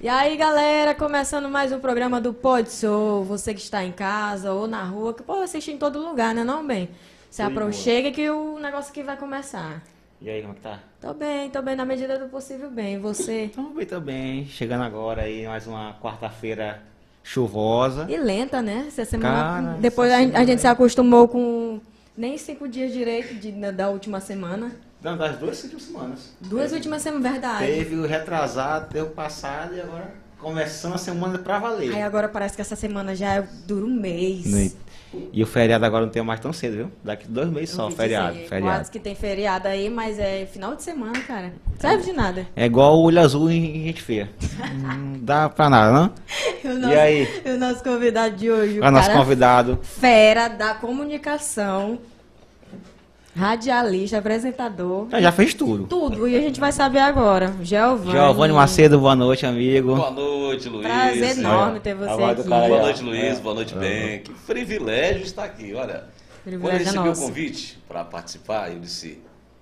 E aí, galera, começando mais um programa do Pode Sou. Você que está em casa ou na rua, que pode assistir em todo lugar, né, não, bem? Se apro chega que o negócio aqui vai começar. E aí, como é que tá? Tô bem, tô bem na medida do possível bem. E Você? Tamo bem também. Chegando agora aí, mais uma quarta-feira chuvosa. E lenta, né? Essa semana. Cara, depois essa a, a semana gente se aí. acostumou com nem cinco dias direito de- da última semana. Não, das duas últimas semanas. Duas últimas semanas, verdade. Teve o retrasado, teve o passado e agora começando a semana pra valer. Aí agora parece que essa semana já dura um mês. E o feriado agora não tem mais tão cedo, viu? Daqui dois meses só, feriado. dizer, feriado. que tem feriado aí, mas é final de semana, cara. Serve de nada. É igual o olho azul em gente feia. não dá pra nada, não? E o E nosso, aí? e o nosso convidado de hoje, o O nosso convidado. fera da comunicação, radialista, apresentador, Já fez tudo. tudo. E a gente vai saber agora. Giovanni. Giovanni Macedo, boa noite, amigo. Boa noite, Luiz. Prazer enorme ter A você aqui. Boa noite, Luiz. É. Boa noite, Ben. Que privilégio estar aqui. Olha, quando eu Privilégio é recebi o nosso. convite para participar, eu disse: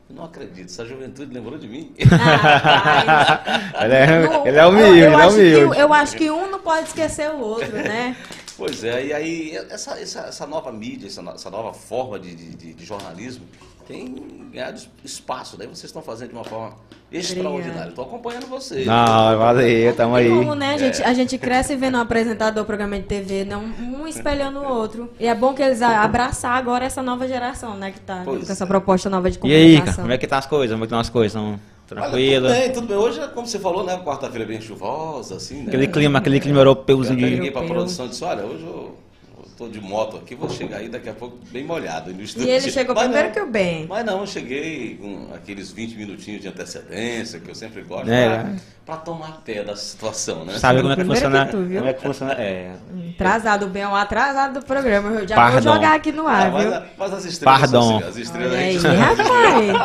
não acredito, essa juventude lembrou de mim. Ah. Ele é, ele é humilde, eu, ele é acho que, humilde. eu acho que um não pode esquecer o outro, né? pois é, e aí essa, essa, essa nova mídia, essa, essa nova forma de, de- de jornalismo tem ganhado espaço. Daí vocês estão fazendo de uma forma extraordinária. Estou acompanhando vocês. Não, valeu, tamo E aí. como, né? A gente, a gente cresce vendo um apresentador, programa de TV, não, um espelhando o outro. E é bom que eles abraçar agora essa nova geração, né? Que tá Pois com essa é. proposta nova de E aí, cara, comunicação. como é que tá as coisas? Como é que estão as coisas? Estão Olha, tudo bem, tudo bem. Hoje, como você falou, né? Quarta-feira bem chuvosa, assim, né? Aquele clima, aquele clima Eu europeuzinho até de... liguei para a produção e disse, olha, hoje eu estou de moto aqui, vou chegar aí daqui a pouco bem molhado. no E ele chegou Mas primeiro não, que o Ben. Mas não, eu cheguei com aqueles 20 minutinhos de antecedência, que eu sempre gosto, É. para tomar pé da situação, né? Sabe como é que funciona? que tu, viu? Como é que funciona? É. Atrasado, o Ben é um atrasado do programa. Eu já Pardon. vou jogar aqui no ar, Ah, mas, viu? a- mas as estrelas Pardon. são assim, as estrelas Olha a aí, gente- rapaz.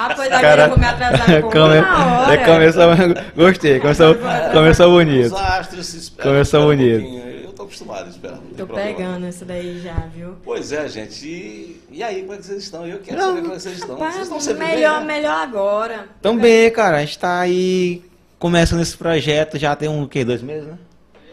Ah, pois agora Cara, eu vou me atrasar um come- na hora. é, começou, gostei, começou, começou bonito. Os astros se Começou esperam um acostumado a esperar, não Tô problema. pegando isso daí já, viu? Pois é, gente. E, e aí, como é que vocês estão? Eu quero Não, saber como é que vocês estão. vocês estão sempre melhor, bem, né? melhor agora. Também, cara, a gente tá aí começando esse projeto, já tem um, o quê, dois meses, né?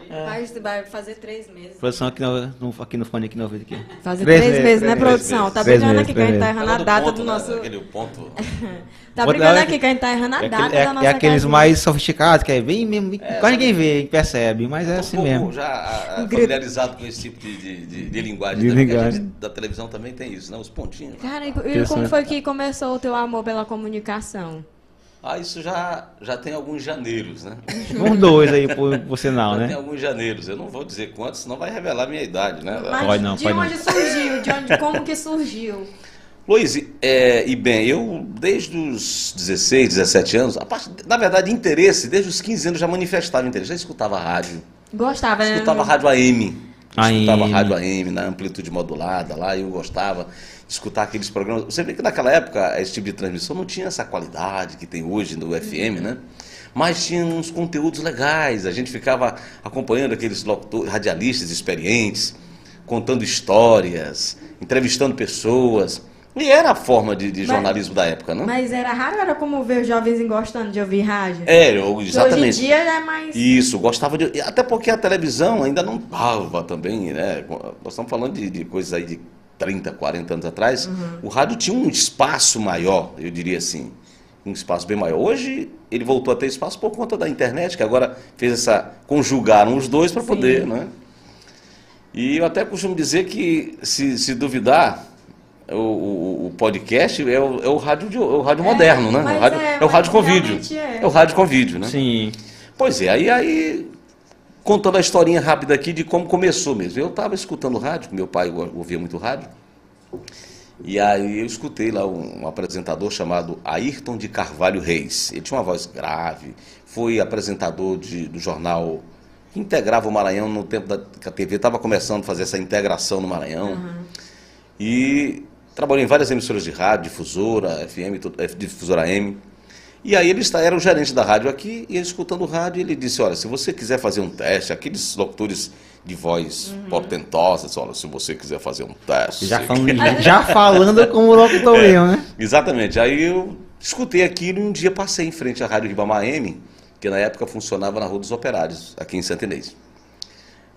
Vai, vai fazer três meses. Produção aqui no, aqui no fone, aqui no ouvido aqui. Fazer Três três, meses, meses, né, produção? meses. Tá meses, aqui que a gente tá errando a Aquela data ponto, do nosso. Aquele ponto. Tá hora aqui que a gente tá errando a É, data aquele- é- da nossa é aqueles casinha. mais sofisticados, que é bem mesmo, quase ninguém vê, percebe, mas é um assim pouco mesmo. já ah, familiarizado com esse tipo de, de, de- de linguagem. Né? A gente da televisão também tem isso, né? Os pontinhos. Cara, e, Interessante. como foi que começou o teu amor pela comunicação? Ah, isso já, já tem alguns janeiros, né? Uns dois aí, por, por sinal, Já né? tem alguns janeiros. Eu não vou dizer quantos, senão vai revelar a minha idade, né? Mas Pode não, de pode não. onde surgiu? De onde, como que surgiu? Luiz, é, e bem, eu desde os 16, 17 anos, a parte, na verdade, interesse, desde os 15 anos já manifestava interesse, já escutava rádio, Gostava, né? escutava rádio AM, escutava AM. rádio AM na amplitude modulada lá, eu gostava escutar aqueles programas. Você vê que naquela época esse tipo de transmissão não tinha essa qualidade que tem hoje no FM, né? Mas tinha uns conteúdos legais, a gente ficava acompanhando aqueles locutores, radialistas experientes, contando histórias, entrevistando pessoas. E era a forma de, de Mas- jornalismo da época, né? Mas era raro, era como ver os jovens gostando de ouvir rádio? É, eu, exatamente. Hoje em dia é mais... Isso, gostava de. Até porque a televisão ainda não dava também, né? Nós estamos falando de, de coisas aí de 30, 40 anos atrás. Uhum. O rádio tinha um espaço maior, eu diria assim. Um espaço bem maior. Hoje ele voltou a ter espaço por conta da internet, que agora fez essa. conjugaram os dois para poder, né? E eu até costumo dizer que, se, se duvidar, o, o- o podcast é o, é o rádio, de- é o rádio É, moderno, né? O rádio, é, é, o rádio com vídeo. é. É o rádio com vídeo, né? Sim. Pois é, aí, aí contando a historinha rápida aqui de como começou mesmo. Eu estava escutando rádio, meu pai ouvia muito rádio, e aí eu escutei lá um, apresentador chamado Ayrton de Carvalho Reis. Ele tinha uma voz grave, foi apresentador de- do jornal que integrava o Maranhão no tempo da que a TV estava começando a fazer essa integração no Maranhão. E trabalhou em várias emissoras de rádio, difusora, FM, difusora M. E aí ele está, era o gerente da rádio aqui, e ele escutando o rádio, ele disse, olha, se você quiser fazer um teste, aqueles locutores de voz portentosas, olha, se você quiser fazer um teste. Já falando, já, já falando como locutor mesmo, né? Exatamente. Aí eu escutei aquilo e um dia passei em frente à Rádio Ribamar M que na época funcionava na Rua dos Operários, aqui em Santa Inês.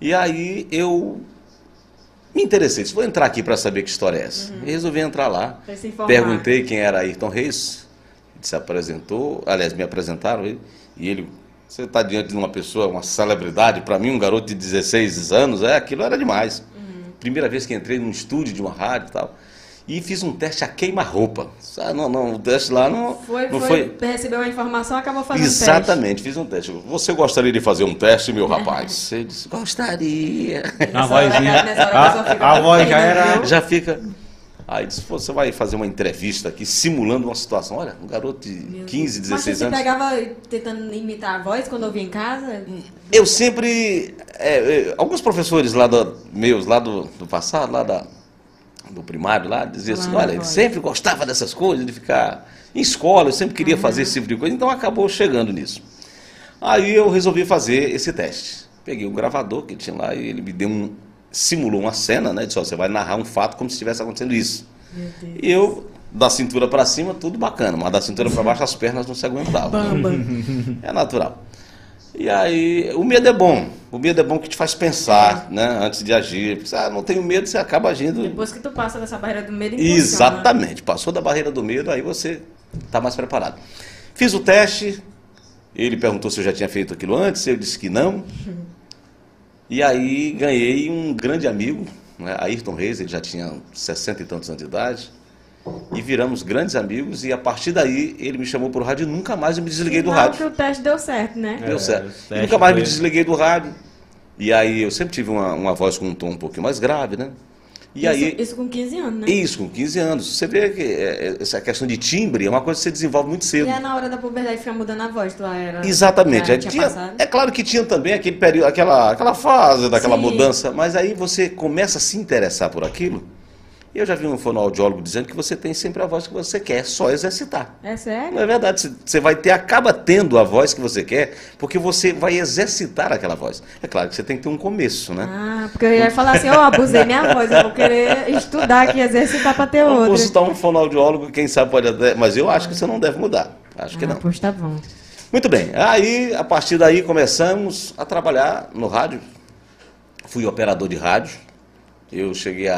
E aí eu me interessei, disse, vou entrar aqui para saber que história é essa. E resolvi entrar lá, perguntei quem era Ayrton Reis, se apresentou, aliás, me apresentaram ele, e ele, você está diante de uma pessoa, uma celebridade, para mim um garoto de 16 anos, é, aquilo era demais. Primeira vez que entrei num estúdio de uma rádio e tal, e fiz um teste a queima-roupa. Ah, não, não, o teste lá não Foi, não foi, recebeu a informação, acabou fazendo teste. Exatamente, fiz um teste. Você gostaria de fazer um teste, meu rapaz? Ele disse, gostaria. A vozinha. hora a voz já era. Já fica. Aí disse, "Pô, você vai fazer uma entrevista aqui, simulando uma situação. Olha, um garoto de 15, Mas 16 você anos. pegava tentando imitar a voz quando ouvia em casa? Eu sempre. é, é, alguns professores lá do, meus, lá do, do passado, lá da, do primário, lá, diziam assim, olha, ele sempre gostava dessas coisas, de ficar em escola, eu sempre queria fazer esse tipo de coisa, então acabou chegando nisso. Aí eu resolvi fazer esse teste. Peguei o gravador que tinha lá e ele me deu um. Simulou uma cena, né? Disse, ó, você vai narrar um fato como se estivesse acontecendo isso. E eu, da cintura para cima, tudo bacana, mas da cintura para baixo as pernas não se aguentavam. É natural. E aí, o medo é bom. O medo é bom que te faz pensar, né? Antes de agir. Porque, ah, não tenho medo, você acaba agindo. Depois que tu passa dessa barreira do medo, impulsiona. Exatamente. Passou da barreira do medo, aí você está mais preparado. Fiz o teste. Ele perguntou se eu já tinha feito aquilo antes. Eu disse que não. E aí ganhei um grande amigo, né? Ayrton Reis. Ele já tinha 60 e tantos anos de idade. E viramos grandes amigos. E a partir daí, ele me chamou para o rádio e nunca mais eu me desliguei do rádio. que o teste deu certo, né? É, Deu o certo. E nunca mais me foi- desliguei do rádio. E aí eu sempre tive uma, uma voz com um tom um pouquinho mais grave, né? E isso, aí. isso com 15 anos, né? Isso, com 15 anos. Você vê que é, é, essa questão de timbre é uma coisa que você desenvolve muito E cedo. é na hora da puberdade ficar mudando a voz, tu era... Exatamente. já Aí tinha é claro que tinha também aquele período, aquela, aquela fase daquela Sim. mudança, mas aí você começa a se interessar por aquilo. E eu já vi um fonoaudiólogo dizendo que você tem sempre a voz que você quer, só exercitar. É sério? Não é verdade. Você- vai ter, acaba tendo a voz que você quer, porque você vai exercitar aquela voz. É claro que você tem que ter um começo, né? Ah, porque eu ia falar assim, ó, abusei minha voz, eu vou querer estudar aqui, exercitar pra ter outra. consultar um fonoaudiólogo, quem sabe pode até. Mas eu acho que você não deve mudar. Acho que ah, não. pois tá bom. Muito bem. Aí, a partir daí, começamos a trabalhar no rádio. Fui operador de rádio. Eu cheguei a,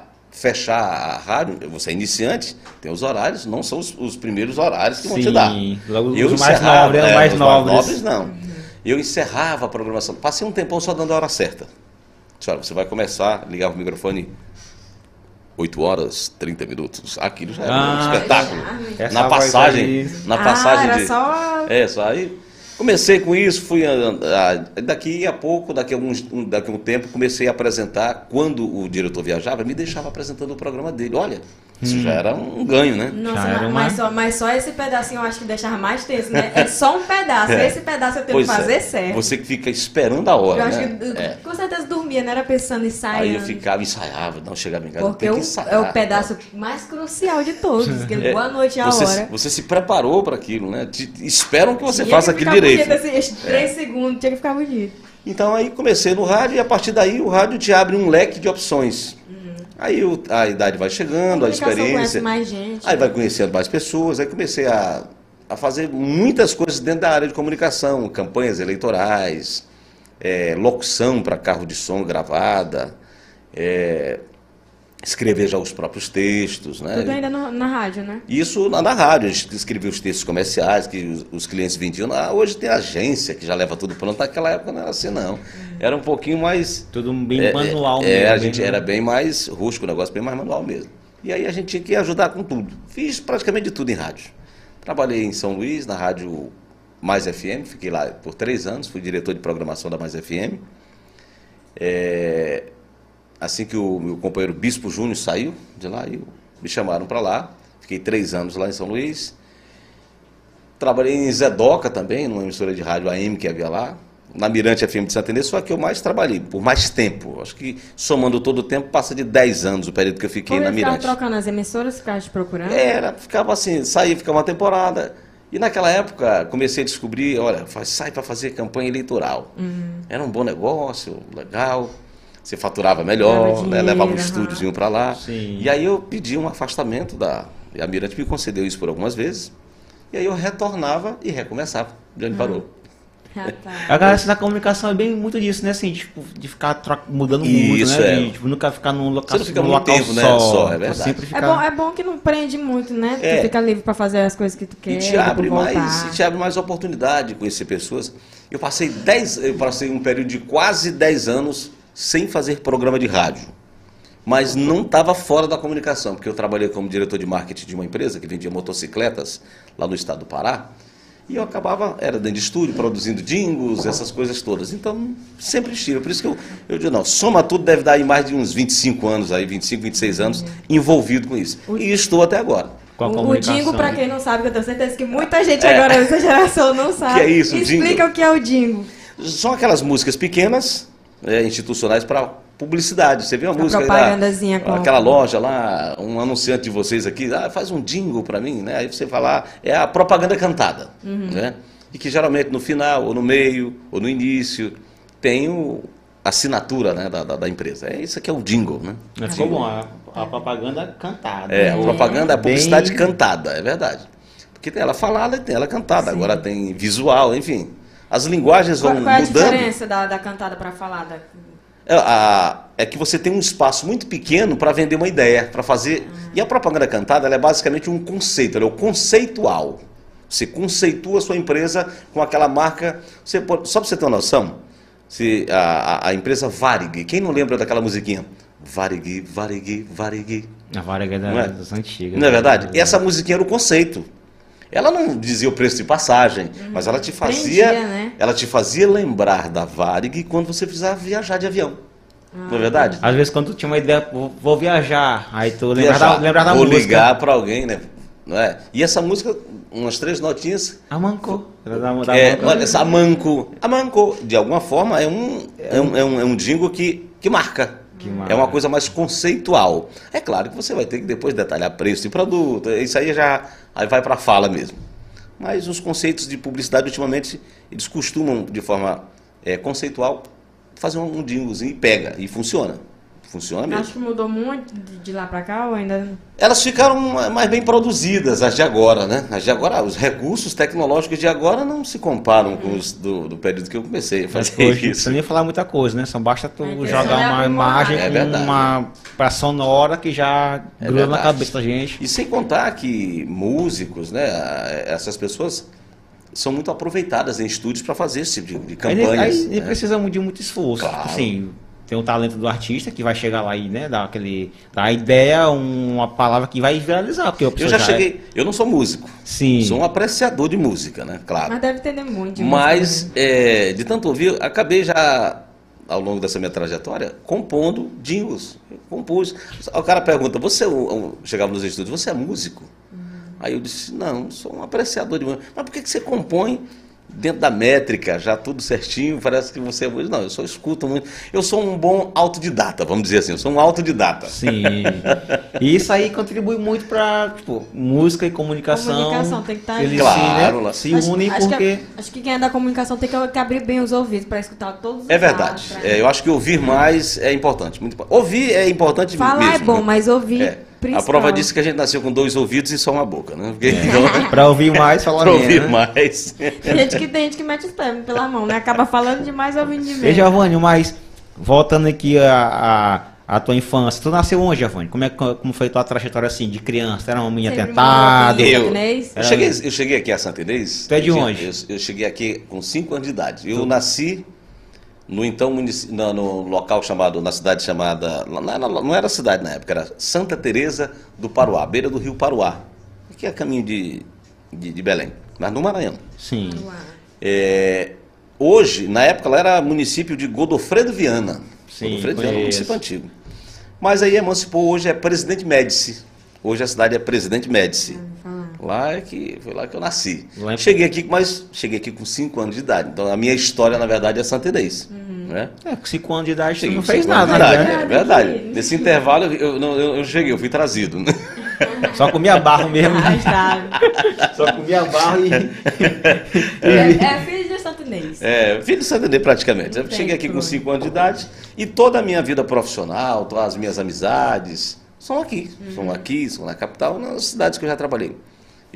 a fechar a rádio. Você é iniciante, tem os horários, não são os, os primeiros horários que vão te Sim, dar. logo os Eu mais encerrava, nobres, é, os mais os nobres. nobres não. Eu encerrava a programação. Passei um tempão só dando a hora certa. Olha, você vai começar, ligava o microfone 8 horas, 30 minutos. Aquilo já era um Ah, espetáculo. essa Na passagem, na ah, passagem era de... só... É, só aí comecei com isso, fui daqui a pouco, daqui a, alguns, daqui a um tempo, comecei a apresentar, quando o diretor viajava, me deixava apresentando o programa dele. Olha, isso já era um ganho, né? Nossa, Já mas, era uma- mas só, mas só esse pedacinho eu acho que deixava mais tenso, né? É só um pedaço, É. esse pedaço eu tenho Pois que fazer é. certo. Você que fica esperando a hora, eu acho né? que eu- É. com certeza dormia, não era pensando em sair. Aí eu ficava, ensaiava, não chegava em casa, Porque tem que o- ensaiar. é o pedaço mais crucial de todos. que É, boa noite a você, hora. Você se preparou para aquilo, né? Te- esperam que você Tinha faça que aquilo ficar direito. É. bonito, esses três segundos, tinha que ficar bonito. Então aí comecei no rádio e a partir daí o rádio te abre um leque de opções. Aí o- a idade vai chegando, a conhece experiência. mais gente. Aí vai conhecendo mais pessoas, aí comecei a, a fazer muitas coisas dentro da área de comunicação, campanhas eleitorais, é, locução para carro de som gravada, é, escrever já os próprios textos, né? Tudo ainda no- na rádio, né? Isso na, na rádio, a gente escrevia os textos comerciais que os, os clientes vendiam. Ah, hoje tem agência que já leva tudo pronto. Naquela época não era assim, não. Era um pouquinho mais. Tudo bem é, manual é, mesmo. É, a gente bem- era bem mais rústico, o negócio bem mais manual mesmo. E aí a gente tinha que ajudar com tudo. Fiz praticamente de tudo em rádio. Trabalhei em São Luís, na rádio Mais FM, fiquei lá por três anos, fui diretor de programação da Mais FM. É, assim que o meu companheiro Bispo Júnior saiu de lá, eu, me chamaram para lá. Fiquei três anos lá em São Luís. Trabalhei em Zedoca também, numa emissora de rádio AM que havia lá. Na Mirante FM de Santa Inês, só que eu mais trabalhei, por mais tempo. Acho que somando todo o tempo, passa de 10 anos o período que eu fiquei Como na Mirante. trocando as emissoras, ficava te procurando? Era, ficava assim, saía, ficava uma temporada. E naquela época comecei a descobrir, olha, sai para fazer campanha eleitoral. Uhum. Era um bom negócio, legal. Você faturava melhor, né, levava um estúdiozinho para lá. Sim. E aí eu pedi um afastamento da. E a Mirante me concedeu isso por algumas vezes. E aí eu retornava e recomeçava, de onde parou. Rapaz. A galera da comunicação é bem muito disso, né? Assim, tipo, de ficar tro- mudando muito, Isso, né? é. De, tipo, nunca ficar num local, Você não fica num muito local tempo, né? só. Só, é Tipo, verdade. Sempre É ficar... bom, é bom que não prende muito, né? É. Tu fica livre pra fazer as coisas que tu quer. E te abre mais, e te abre mais oportunidade de conhecer pessoas. Eu passei 10, eu passei um período de quase 10 anos sem fazer programa de rádio. Mas não estava fora da comunicação, porque eu trabalhei como diretor de marketing de uma empresa que vendia motocicletas lá no estado do Pará. E eu acabava, era dentro de estúdio, produzindo jingles, essas coisas todas. Então, sempre estive. Por isso que eu, eu digo, não, soma tudo, deve dar aí mais de uns 25 anos, aí, 25, 26 anos, envolvido com isso. E estou até agora. Com a O, o. Dingo, pra quem não sabe, que eu tenho certeza que muita gente É. agora dessa geração não sabe. Que é isso, o Explica Dingo? o que é o Dingo. São aquelas músicas pequenas, é, institucionais para publicidade. Você vê uma A música propagandazinha com- aquela loja lá, um anunciante de vocês aqui, ah, faz um jingle para mim, né? Aí você fala, ah, é a propaganda cantada, Uhum. né? E que geralmente no final, ou no meio, ou no início, tem o, a assinatura né, da, da, da empresa. É isso que é o jingle, né? Mas Ficou bom, a, a propaganda cantada. É, a propaganda, a Bem- publicidade cantada, é verdade. Porque tem ela falada e tem ela cantada. Agora tem visual, enfim. As linguagens vão Qual, qual é a mudando. diferença da, da cantada pra falada? É, a- é que você tem um espaço muito pequeno para vender uma ideia, para fazer. E a propaganda cantada ela é basicamente um conceito, ela é o conceitual. Você conceitua a sua empresa com aquela marca. Você pode- só para você ter uma noção, se a, a- a empresa Varig, quem não lembra daquela musiquinha? Varig, Varig, Varig. A Varega da, Não é? das antigas. Não é verdade? E Essa musiquinha era o conceito. Ela não dizia o preço de passagem, mas ela te fazia, Prendia, né? ela te fazia lembrar da Varig quando você precisava viajar de avião. Não é verdade? Às vezes quando tu tinha uma ideia, vou, vou viajar, aí tu lembra Viajar, da, lembra da vou música. ligar para alguém, né? Não é? E essa música, umas três notinhas, A Manco. Era da, da é, Manco. olha, essa Amanco. Amanco, de alguma forma, é um, é um, é um, é um jingle que, que marca. É uma coisa mais conceitual. É claro que você vai ter que depois detalhar preço de produto, isso aí já aí vai para fala mesmo. Mas os conceitos de publicidade, ultimamente, eles costumam, de forma é, conceitual, fazer um, jinglezinho e pega, e funciona. Funciona mesmo. Acho que mudou muito de, lá pra cá ou ainda. Elas ficaram ma- mais bem produzidas, as de agora, né? As de agora, os recursos tecnológicos de agora não se comparam com os do, do período que eu comecei a fazer hoje, isso. Você nem falar muita coisa, né? Só basta tu A intenção jogar é uma imagem É com uma pra sonora que já É gruda na cabeça da gente. E sem contar que músicos, né? Essas pessoas são muito aproveitadas em estúdios para fazer esse tipo de, de Aí, campanhas. aí nem né? precisa de muito esforço. Claro. Assim, tem o talento do artista que vai chegar lá e né, dar aquele. dar a ideia, uma palavra que vai viralizar. Porque a Eu já é- cheguei, eu não sou músico, Sim. sou um apreciador de música, né? Claro. Mas deve entender muito. de Mas, música, né? é, de tanto ouvir, acabei já, ao longo dessa minha trajetória, compondo jingles. Eu compus. O cara pergunta, você, é chegava nos estúdios, você é músico? Aí eu disse, não, sou um apreciador de música. Mas por que, que você compõe dentro da métrica, já tudo certinho, parece que você é? Não, eu só escuto muito. Eu sou um bom autodidata, vamos dizer assim, eu sou um autodidata. Sim. E isso aí contribui muito pra, tipo, música e comunicação. Comunicação tem que estar Eles Claro, se, né, se unem acho que, porque. acho que quem é da comunicação tem que, abrir bem os ouvidos pra escutar todos os É verdade. lados, pra- É, eu acho que ouvir mais é importante. Muito, ouvir é importante Falar mesmo. é bom, né? mas ouvir. É. A principal. prova disso que a gente nasceu com dois ouvidos e só uma boca, né? Porque, então, Pra ouvir mais, falar pra menos. ouvir né? mais. Tem gente que tem gente que mete os pés pela mão, né? Acaba falando demais ouvindo de Ei, menos. Giovanni, mas voltando aqui a, a, a tua infância, tu nasceu onde, Giovanni? Como, é, como foi tua trajetória assim, de criança? Tu era uma menina Sempre tentada? Eu, eu, cheguei, eu cheguei aqui a Santa Inês. Tu é de onde? Eu, eu cheguei aqui com 5 anos de idade. Eu nasci no então no, no local chamado, na cidade chamada, não era, não era cidade na época, era Santa Teresa do Paruá, beira do rio Paruá, que é caminho de, de, de Belém, mas no Maranhão. Sim. É, hoje, na época, ela era município de Godofredo Viana. Sim, Godofredo Viana é um município antigo. Mas aí emancipou, hoje é Presidente Médici. Hoje a cidade é Presidente Médici. Lá é que foi lá que eu nasci. Lá Cheguei aqui, mas cheguei aqui com 5 anos de idade. Então a minha história, na verdade, é Santa Inês. Né? É, com 5 anos de idade Cheguei não fez nada, idade, né? É verdade. Nesse intervalo eu, eu, eu- eu cheguei, eu fui trazido. né? Só comia barro mesmo. Arrastado. Só comia barro e. É, é filho de Santo Inês. É, filho de Santa Inês praticamente. Eu cheguei aqui com problema. 5 anos de idade e toda a minha vida profissional, todas as minhas amizades são aqui. São aqui, são na capital, nas cidades que eu já trabalhei.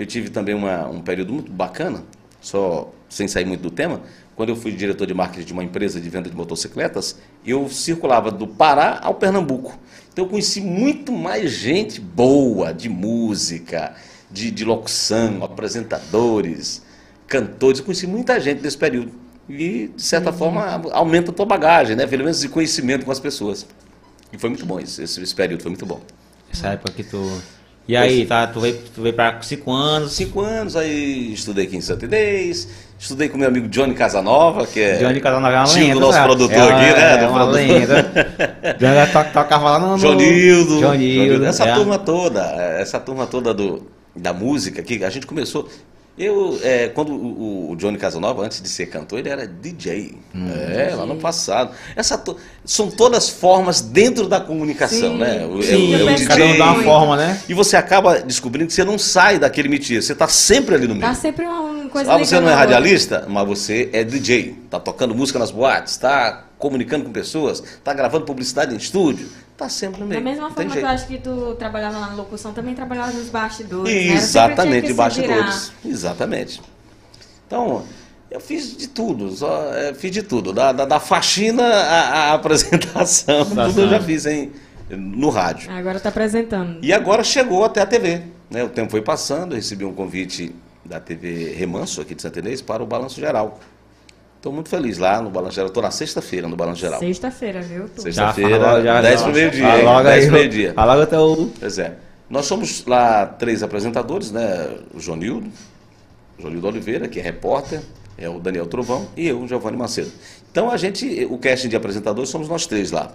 Eu tive também uma, um período muito bacana, só sem sair muito do tema. Quando eu fui diretor de marketing de uma empresa de venda de motocicletas, eu circulava do Pará ao Pernambuco. Então eu conheci muito mais gente boa de música, de, de locução, apresentadores, cantores. Eu conheci muita gente nesse período. E, de certa uhum. forma, aumenta a tua bagagem, né? Pelo menos de conhecimento com as pessoas. E foi muito bom esse, esse período, foi muito bom. Essa época que tu e aí, tá, tu veio, tu veio para cinco anos? Cinco anos, aí estudei aqui em Santa Inês, estudei com meu amigo Johnny Casanova, que é Johnny Casanova é uma lenda, do nosso sabe? produtor é aqui, né? É uma lenda. Johnny to, tocava lá no... Jonildo. Jonildo. Essa é. turma toda, essa turma toda do, da música aqui, a gente começou... Eu, é, quando o, o, Johnny Casanova, antes de ser cantor, ele era DJ. Hum, é, DJ. lá no passado. Essa to, são todas formas dentro da comunicação, Sim. né? O, Sim, é, o, DJ, cada um dá uma forma, né? E você acaba descobrindo que você não sai daquele métier, você está sempre ali no meio. Tá sempre uma coisa ah, você não é radialista, mas você é DJ. Tá tocando música nas boates, tá comunicando com pessoas, tá gravando publicidade em estúdio, tá sempre no meio. Da mesma forma que eu acho que tu trabalhava lá na locução, também trabalhava nos bastidores. Né? Exatamente, né? bastidores. Exatamente. Então, eu fiz de tudo, só, é, fiz de tudo. Da, da, da faxina à, à apresentação, tudo eu já fiz em, no rádio. Agora está apresentando. E agora chegou até a TV. Né? O tempo foi passando, eu recebi um convite da TV Remanso, aqui de Santa Inês, para o Balanço Geral. Estou muito feliz lá no Balanço Geral. Estou na sexta-feira no Balanço Geral. Sexta-feira, viu? Sexta-feira, 10 para o meio-dia. 10 para meio-dia. Fala logo até o... Pois é. Nós somos lá três apresentadores, né? O Jonildo, o Jonildo Oliveira, que é repórter, é o Daniel Trovão e eu, o Giovanni Macedo. Então a gente, o casting de apresentadores somos nós três lá.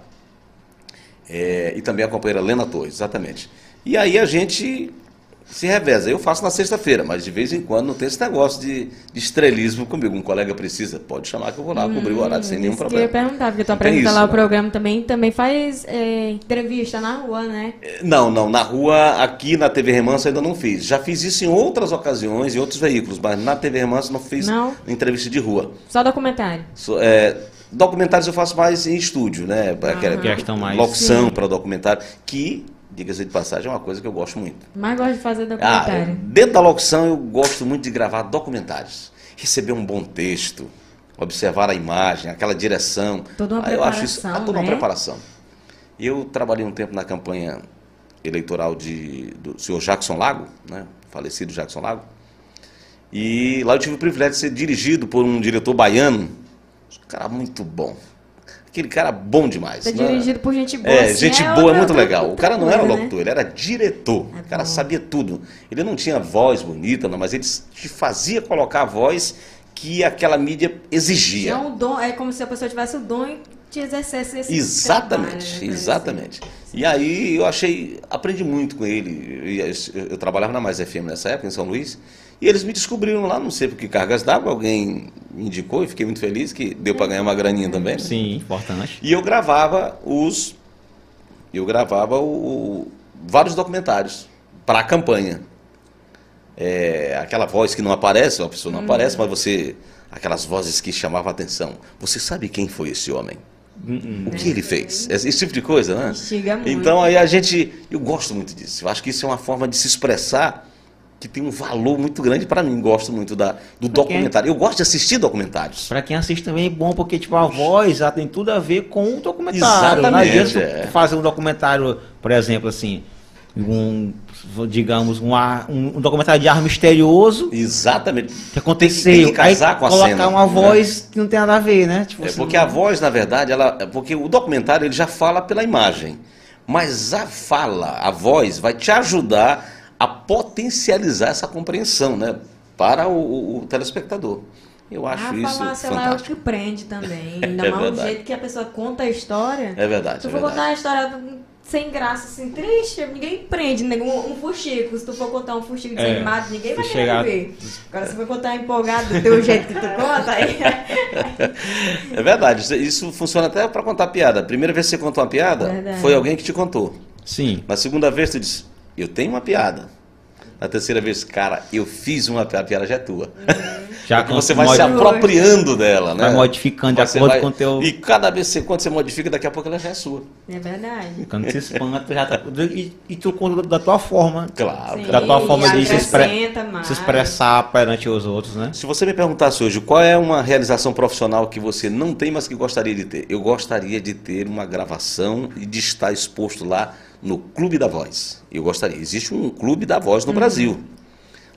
É, e também a companheira Lena Torres, exatamente. E aí a gente se reveza. Eu faço na sexta-feira, mas de vez em quando não tem esse negócio de, de, estrelismo comigo. Um colega precisa, pode chamar que eu vou lá hum, cobrir o horário sem nenhum problema. Eu ia perguntar, porque tu apresenta lá né? o programa também, também faz é, entrevista na rua, né? Não, não, na rua, aqui na TV Remanso ainda não fiz. Já fiz isso em outras ocasiões, em outros veículos, mas na TV Remanso não fiz não. entrevista de rua. Só documentário? So, é, documentários eu faço mais em estúdio, né? Uhum. Questão mais. Locução para documentário, que diga-se de passagem, é uma coisa que eu gosto muito. Mas gosto de fazer documentário. Ah, dentro da locução, eu gosto muito de gravar documentários. Receber um bom texto, observar a imagem, aquela direção. Toda uma ah, eu acho isso, ah, toda né? uma preparação. Eu trabalhei um tempo na campanha eleitoral de, do senhor Jackson Lago, né? falecido Jackson Lago. E lá eu tive o privilégio de ser dirigido por um diretor baiano, um cara muito bom aquele cara bom demais. É dirigido por gente boa. É, assim, gente é boa, é muito legal. o cara não era coisa, locutor, ele era diretor. É o cara bom. sabia tudo. Ele não tinha voz bonita, não, mas ele te fazia colocar a voz que aquela mídia exigia. É um dom, é como se a pessoa tivesse o dom e te exercesse esse Exatamente, trabalho, né? exatamente. E aí eu achei, aprendi muito com ele. Eu, eu trabalhava na Mais FM nessa época, em São Luís, e eles me descobriram lá, não sei por que cargas d'água, alguém me indicou e fiquei muito feliz que deu para ganhar uma graninha também. Né? Sim, importante. E eu gravava os. Eu gravava o, o vários documentários para a campanha. É, aquela voz que não aparece, uma pessoa não Hum. aparece, mas você. Aquelas vozes que chamavam a atenção. Você sabe quem foi esse homem? O que ele fez? Esse, tipo de coisa, né? Instiga muito. Então aí a gente. Eu gosto muito disso. Eu acho que isso é uma forma de se expressar que tem um valor muito grande para mim. Gosto muito da, do documentário. Eu gosto de assistir documentários. Pra quem assiste também é bom, porque tipo, a voz ela tem tudo a ver com o documentário. Não Exatamente, é. fazer um documentário, por exemplo, assim, um, digamos, um, ar- um, um documentário de ar misterioso Exatamente. que aconteceu. Tem que casar aí com a colocar cena, uma né? voz que não tem nada a ver, né? Tipo É assim, porque a voz, na verdade, ela, porque o documentário ele já fala pela imagem, mas a fala, a voz, vai te ajudar a potencializar essa compreensão, né, para o, o- o telespectador. Eu acho Ah, isso falar, sei lá, é o fantástico. que prende também. Ainda É mais o verdade. jeito que a pessoa conta a história. É verdade. Se é tu for verdade. contar uma história sem graça, assim, triste, ninguém prende, né? Um, um fuxico. Se tu for contar um fuxico É, desanimado, ninguém vai querer chegar- ver. Agora, se for contar empolgado do teu jeito que tu conta, aí... É verdade. Isso, isso funciona até para contar piada. A primeira vez que você contou uma piada, Verdade. foi alguém que te contou. Sim. Na segunda vez, tu disse: Eu tenho uma piada. Na terceira vez, cara, eu fiz uma piada, a piada já é tua. Já Porque você vai se apropriando dela, né? vai modificando de Você acordo vai- com o teu. E cada vez que você, quando você modifica, daqui a pouco ela já é sua. É verdade. Quando se espanta, tu já tá. E, e tu conta da tua forma. Claro. Sim. Da tua forma de se, expre- se expressar perante os outros, né? Se você me perguntasse hoje qual é uma realização profissional que você não tem, mas que gostaria de ter, eu gostaria de ter uma gravação e de estar exposto lá no Clube da Voz. Eu gostaria. Existe um Clube da Voz no Brasil.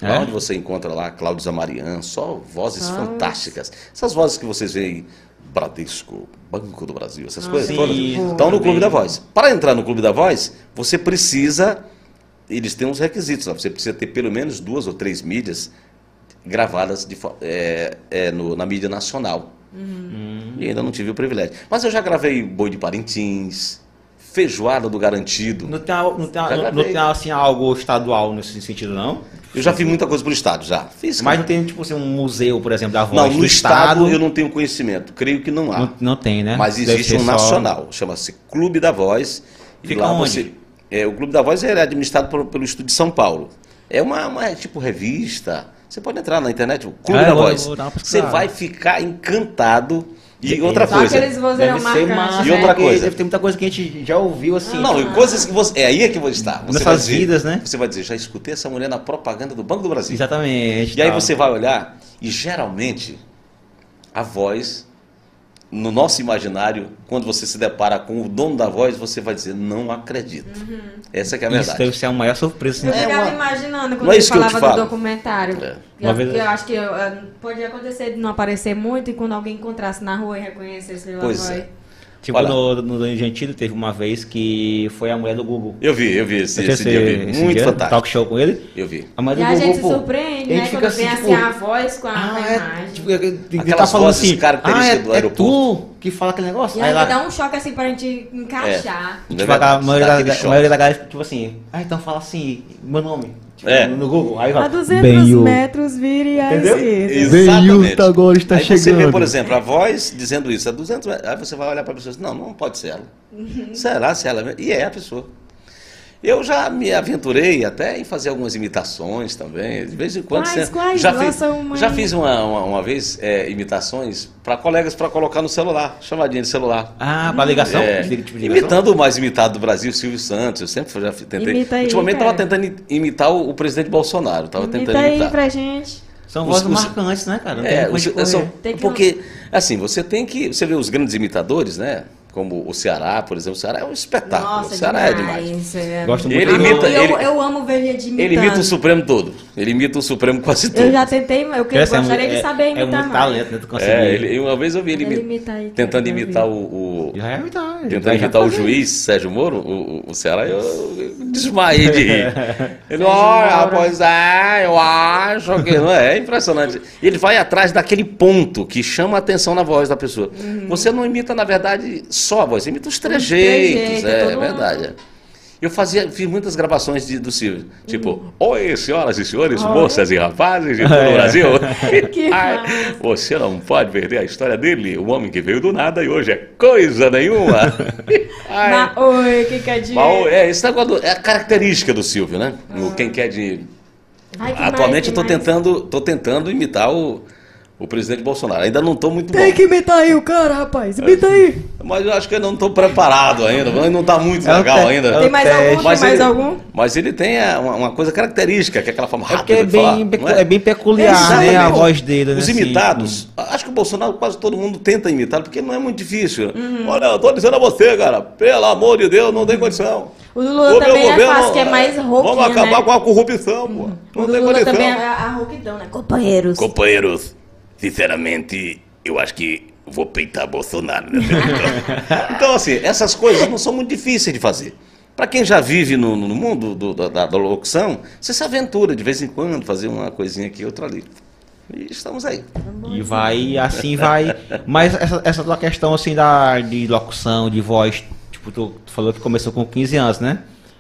É? Lá onde você encontra lá Cláudio Zamarian, só vozes fantásticas. Essas vozes que vocês veem, Bradesco, Banco do Brasil, essas Ah, coisas sim. todas, estão no Clube da Voz. Para entrar no Clube da Voz, você precisa, eles têm uns requisitos, lá. você precisa ter pelo menos duas ou três mídias gravadas de é, é, no- na mídia nacional. E ainda não tive o privilégio. Mas eu já gravei Boi de Parintins, Feijoada do Garantido. Não tem, não tem, não, gravei. tem assim, algo estadual nesse sentido, não? Eu já fiz muita coisa pro Estado, já. Fiz. Mas não tem, tipo assim, um museu, por exemplo, da voz não, do no Estado, eu não tenho conhecimento. Creio que não há. Não, não tem, né? Mas existe um só- nacional, chama-se Clube da Voz. Fica lá onde? você- é, o Clube da Voz é administrado por- pelo Estúdio de São Paulo. É uma, uma, tipo revista. Você pode entrar na internet, o Clube É, da vou- Voz. vou Você vai ficar encantado. E outra Só coisa. Deve ser marcantes, massa, E outra né? coisa. Deve ter muita coisa que a gente já ouviu, assim. Não, e coisas que você. É aí é que você está. Você Nessas dizer, vidas, né? Você vai dizer, já escutei essa mulher na propaganda do Banco do Brasil. Exatamente. E aí tal. você vai olhar, e geralmente a voz, no nosso imaginário, quando você se depara com o dono da voz, você vai dizer, não acredito. Essa que é a Isso verdade. deve ser a maior surpresa. Eu assim. É ficava uma- imaginando quando Não é isso eu falava do documentário. É. Uma Eu, vez- eu acho que eh, pode acontecer de não aparecer muito e quando alguém encontrasse na rua e reconhecesse pela Pois voz. é. Tipo, Olha. no, no Danilo Gentili teve uma vez que foi a mulher do Google. Eu vi, eu vi esse, Você- esse dia, eu vi. esse Muito dia, fantástico. Talk show com ele. Eu vi. A mulher E do a Google, gente se pô, surpreende, a gente né? Quando assim, vem tipo, assim a voz com a, Ah, a é, imagem. tipo, ele tá falando vozes assim, ah, características é, do é aeroporto. tu que fala aquele negócio? E Aí aí lá, dá um choque assim pra gente encaixar. É tipo, a, maioria Dá da, aquele a maioria da galera, tipo assim, ah, então fala assim, meu nome. Tipo, É. No Google. Aí fala, A 200 Benio. metros vire a. Exatamente. Veio, agora está aí você vê, chegando. por exemplo, a voz dizendo isso, a 200 metros. Aí você vai olhar para a pessoa e diz, não, não pode ser ela. Uhum. Será se ela mesmo? E é a pessoa. Eu já me aventurei até em fazer algumas imitações também. De vez em quando. Quais, quais? Já fiz, Lança uma já aí. fiz uma, uma, uma vez é, imitações para colegas para colocar no celular, chamadinha de celular. Ah, pra ligação? É, tipo ligação? imitando o mais imitado do Brasil, Silvio Santos. Eu sempre já tentei. Imita aí, Ultimamente estava tentando imitar o, o presidente Bolsonaro. Estava Imita tentando aí imitar. pra gente. São Os- vozes os- marcantes, né, cara? Não tem É, os- são- porque, assim, você tem que. Você vê os grandes imitadores, né? Como o Ceará, por exemplo. O Ceará é um espetáculo. Nossa, o Ceará é demais. É... Gosto Ele muito. imita- Ah, eu, ele- eu amo ver gente imitando. Ele imita o Supremo todo. Ele imita o Supremo quase todo. Eu já tentei, mas eu que- Essa é gostaria muito- de saber é, imitar é muito mais. talento, né? Tu conseguir. É, ele, uma vez eu vi ele, Ele imi- imita aí, tentando imitar o, o- Já é imitar. Tentando já imitar o juiz Sérgio Moro, o, o- Ceará, eu, eu desmaiei de rir. Ele, olha, pois é, eu acho que. Não é, é impressionante. Ele vai atrás daquele ponto que chama a atenção na voz da pessoa. Você não imita, na verdade, só a voz, imita os trejeitos. trejeitos, é, é mundo. verdade. é. Eu fazia, fiz muitas gravações de- do Silvio. Tipo, oi, senhoras e senhores, Oi. moças e rapazes de todo o Brasil. Que Ai, você não pode perder a história dele, o homem que veio do nada e hoje é coisa nenhuma. Ai. Ma- Oi, que que é de... Mas, é, esse negócio do- é a característica do Silvio, né? O Quem quer de. Ai, que Atualmente eu mais, tô que mais? tentando, tô tentando imitar o, o presidente Bolsonaro. Ainda não tô muito Tem bom. que imitar aí o cara, rapaz. Imita aí. Mas eu acho que eu não tô preparado ainda. Não tá muito É o legal te- ainda. é o Tem mais algum? Tem Mas mais ele, algum? mas ele tem a- uma, uma coisa característica, que é aquela forma É rápida é de falar. bem, não pecu- é bem peculiar, Exatamente. né? A voz dele, né? Os assim. imitados, acho que o Bolsonaro quase todo mundo tenta imitar, porque não é muito difícil. Uhum. Olha, eu tô dizendo a você, cara, pelo amor de Deus, não tem condição. O Lula O meu também é governo, fácil, que é mais rouquinho, Vamos acabar né? com a corrupção, pô. O Não tem Lula condição. também é a, a rouquidão, né? Companheiros. Companheiros, sinceramente, eu acho que vou peitar Bolsonaro eleição. Então, assim, essas coisas não são muito difíceis de fazer. Para quem já vive no, no mundo do- da, da- locução, você se aventura de vez em quando, fazer uma coisinha aqui, outra ali. E estamos aí. E vai, assim vai. Mas essa, essa tua questão assim da, de locução, de voz, tipo, tu, tu falou que começou com 15 anos, né?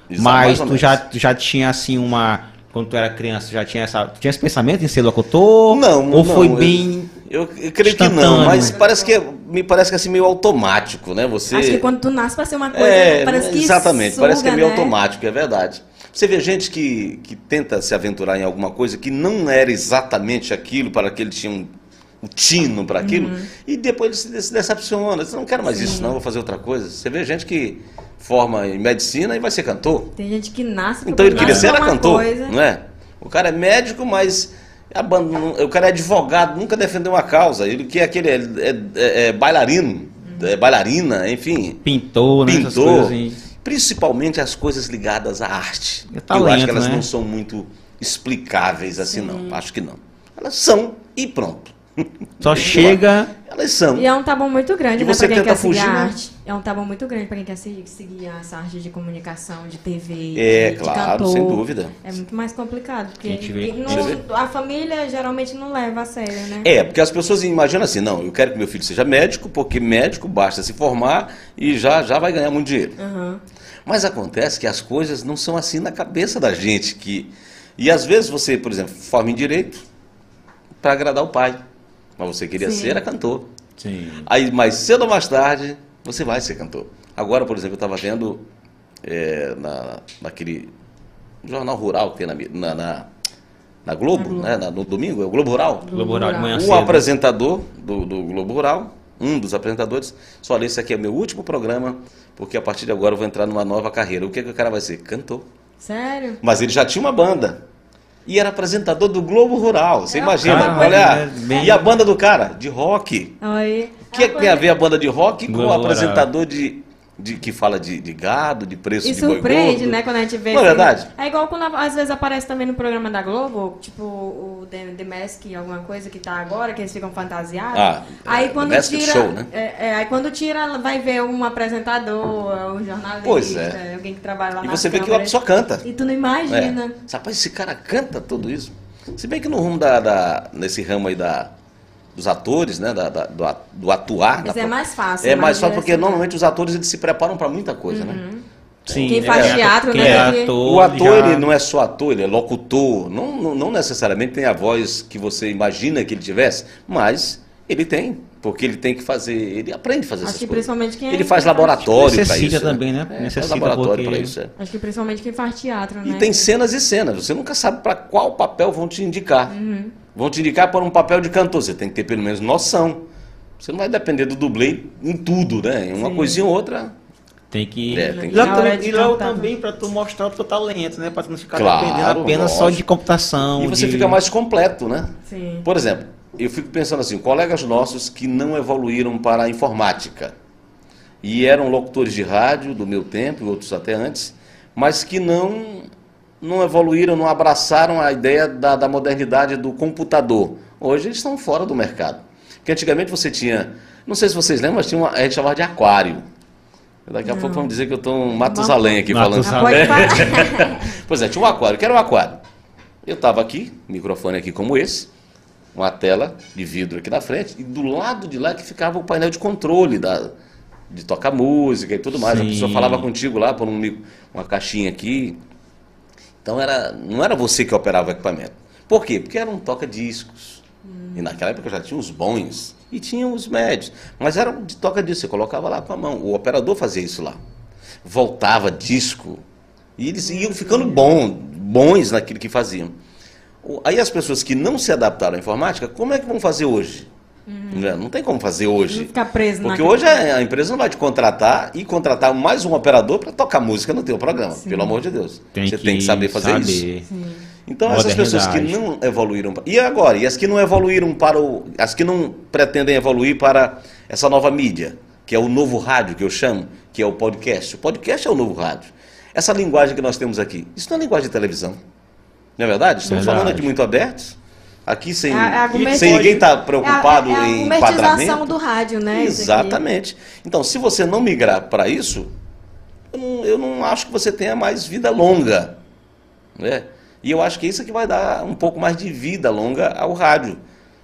Exato, Mas tu já, tu já tinha assim uma. Quando tu era criança, já tinha essa. Tinha esse pensamento em ser locutor? Não, Ou não, foi bem. Eu, eu creio que não, mas parece que é- me parece que é assim meio automático, né? Você Acho que quando tu nasce pra ser uma coisa, é, parece que exatamente, suga, parece que é meio né? automático, é verdade. Você vê gente que, que tenta se aventurar em alguma coisa que não era exatamente aquilo para que ele tinha um, um tino para aquilo, e depois ele se, decepciona. Você não quero mais isso, não, vou fazer outra coisa. Você vê gente que forma em medicina e vai ser cantor. Tem gente que nasce Então ele queria ser era cantor, coisa. não é? O cara é médico, mas abandonou- o cara é advogado, nunca defendeu uma causa. Ele que é aquele é, é- é bailarino, é bailarina, enfim, Pintor, né? Essas pintor. Principalmente as coisas ligadas à arte. É Eu talento, acho que elas né? não são muito explicáveis assim, não. Acho que não. Elas são e pronto. Só chega. Elas são. E é um tabu muito grande, E né, você pra quem tenta quer seguir fugir, a né? arte. É um tabu muito grande pra quem quer seguir, seguir essa arte de comunicação, de TV, É, de, de claro, cantor. sem dúvida. É muito mais complicado, porque A gente vê- não- a família geralmente não leva a sério, né? É, porque as pessoas imaginam assim, não, eu quero que meu filho seja médico, porque médico basta se formar e já, já vai ganhar muito dinheiro. Aham. Mas acontece que as coisas não são assim na cabeça da gente. que E às vezes você, por exemplo, forma em direito para agradar o pai. Mas você queria Sim. ser era cantor. Sim. Aí mais cedo ou mais tarde, você vai ser cantor. Agora, por exemplo, eu estava vendo é, na, naquele jornal rural que tem na, na, na, na Globo, né, na- no domingo, é o Globo Rural. Globo Rural de manhã O cedo. apresentador do, do Globo Rural, um dos apresentadores, só olha, esse aqui é meu último programa, porque a partir de agora eu vou entrar numa nova carreira. O que, que o cara vai ser? Cantor. Sério? Mas ele já tinha uma banda. E era apresentador do Globo Rural. Você É, imagina, cara, olha. é E a banda do cara? De rock. Aí. O que, é que tem a ver a banda de rock com Globo o Rural. apresentador de, de- que fala de, de gado, de preço E de boi surpreende, gordo? né, quando a gente vê. Não é verdade? É igual quando às vezes aparece também no programa da Globo, tipo o The, The Mask, alguma coisa que tá agora, que eles ficam fantasiados. Ah, aí é, quando The Masked tira. Show, né? é, é, aí quando tira, vai ver um apresentador, um jornalista, Pois é. alguém que trabalha lá E você vê que a pessoa canta. E tu não imagina. É. Rapaz, esse cara canta tudo isso. Se bem que no rumo da, da- nesse ramo aí da, dos atores, né? da- da- do, do atuar. Mas é mais fácil. É mais fácil porque direcionado. normalmente os atores eles se preparam para muita coisa, né? Sim. Quem faz é, teatro, quem né, É ator, O ator, já- ele não é só ator, ele é locutor. Não, não, não necessariamente tem a voz que você imagina que ele tivesse, mas ele tem. Porque ele tem que fazer, ele aprende a fazer Acho essas que coisas. principalmente quem Ele faz quem laboratório para Necessita isso. também, né? É, faz Necessita laboratório porque- para isso. é. Acho que principalmente quem faz teatro, E né? tem cenas e cenas. Você nunca sabe para qual papel vão te indicar. Uhum. Vão te indicar para um papel de cantor. Você tem que ter pelo menos noção. Você não vai depender do dublê em tudo, né? Em uma Sim. coisinha ou outra. Tem que. É, tem que- E lá também, e também pra tu mostrar o teu talento, né? Pra tu não ficar Claro, dependendo apenas só lógico. de computação. E você de- fica mais completo, né? Sim. Por exemplo, eu fico pensando assim, colegas nossos que não evoluíram para a informática e eram locutores de rádio do meu tempo, e outros até antes, mas que não não evoluíram, não abraçaram a ideia da, da modernidade do computador. Hoje eles estão fora do mercado. Porque antigamente você tinha, não sei se vocês lembram, mas tinha uma, a gente chamava de aquário. Daqui a pouco vamos dizer que eu estou um Matusalém aqui falando. Já pode parar. Pois é, tinha um aquário. O que era um aquário? Eu estava aqui, microfone aqui como esse, uma tela de vidro aqui na frente, e do lado de lá que ficava o painel de controle da, de tocar música e tudo mais. A Sim. pessoa falava contigo lá por um, uma caixinha aqui. Então era, não era você que operava o equipamento. Por quê? Porque era um toca-discos. E naquela época já tinha os bons e tinha os médios. Mas era de toca-disco, você colocava lá com a mão. O operador fazia isso lá. Voltava disco. E eles iam ficando bom, bons naquilo que faziam. Aí as pessoas que não se adaptaram à informática, como é que vão fazer hoje? Né? Não tem como fazer hoje. Não ficar preso Porque hoje a, a empresa não vai te contratar e contratar mais um operador para tocar música no teu programa. Pelo amor de Deus. Tem Você tem que saber fazer isso. saber. Então essas pessoas que não evoluíram. E agora? E as que não evoluíram para o. As que não pretendem evoluir para essa nova mídia, que é o novo rádio que eu chamo, que é o podcast. O podcast é o novo rádio. Essa linguagem que nós temos aqui, isso não é linguagem de televisão. Não é verdade? Estamos Verdade. falando aqui muito abertos. Aqui sem, É é sem ninguém estar preocupado é a, é a em enquadramento. do rádio, né? Exatamente. Então, se você não migrar para isso, eu não, eu não acho que você tenha mais vida longa. Né? E eu acho que isso é que vai dar um pouco mais de vida longa ao rádio.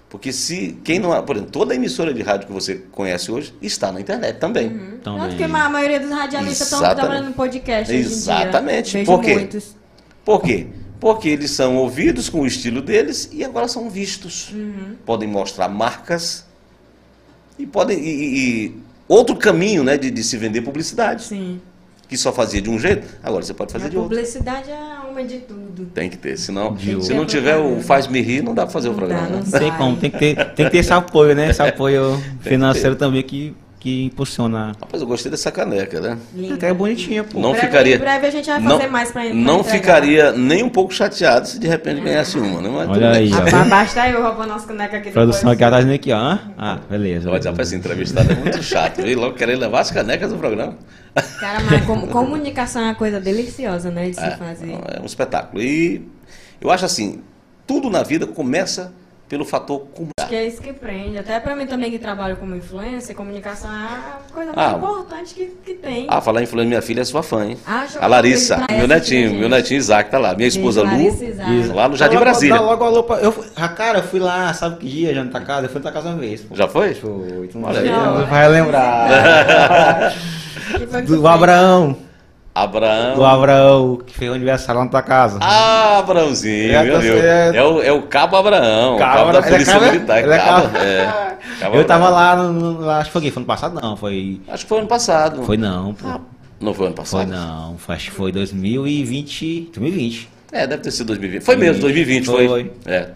Porque se quem não. Por exemplo, toda emissora de rádio que você conhece hoje está na internet também. Então, Tanto bem. que a maioria dos radialistas estão Exatamente. trabalhando no podcast hoje em dia. Exatamente. Vejo Por quê? muitos. Por quê? Porque eles são ouvidos com o estilo deles e agora são vistos. Uhum. Podem mostrar marcas e podem. E, e- outro caminho né, de, de se vender publicidade. Sim. Que que só fazia de um jeito, agora você pode fazer a de outro. publicidade é a alma de tudo. Tem que ter, senão, De se não tiver o faz-me rir, não dá pra fazer o Não dá, programa. não né? Tem como, tem que ter, tem que ter esse apoio, né? Esse apoio financeiro também que, que impulsiona. Rapaz, eu gostei dessa caneca, né? Linda. Até é bonitinha, pô. Não Em breve- ficaria- Em breve a gente vai Não, fazer mais pra pra não entregar. ficaria nem um pouco chateado se de repente ganhasse uma, né? Mas tudo Olha aí. Rapaz, basta eu roubar nossa caneca aqui Produção aqui, dizendo aqui, ó. Ah, beleza. Olha, rapaz, esse entrevistado é muito chato. Veio logo querer levar as canecas do programa. Cara, mas como- comunicação é uma coisa deliciosa, né? De se É, fazer. é um espetáculo. E eu acho assim, tudo na vida começa pelo fator. Acho que é isso que prende. Até pra mim também que trabalho como influencer, comunicação é a coisa Ah. mais importante que, que tem. Ah, falar em influência, minha filha é sua fã, hein? Ah, eu A Larissa, meu netinho, meu netinho Isaac tá lá. Minha esposa Lu, Larissa Isaac. lá no Jardim logo- Brasília. Dá logo alô pra... Eu, fui- ah, cara, eu fui lá, sabe que dia, já na tua casa? Eu fui na tua casa uma vez, pô. Já foi? Foi, tu não não vai lembrar. Do Abraão. Abraão. Do Abraão, que fez o aniversário lá na tua casa. Ah, Abraãozinho, É, meu tá Deus. certo. É o, é o Cabo Abraão, o Cabo cabo da é Polícia cabo- Militar. ele é Cabo, cabo- é. Cabo eu tava lá, no, acho que foi foi ano passado não, foi... Acho que foi ano passado. Foi não, pô. Não foi ano Foi passado? não, foi, acho que foi 2020, 2020. É, deve ter sido 2020. Foi mesmo, 2020 foi. Foi. É.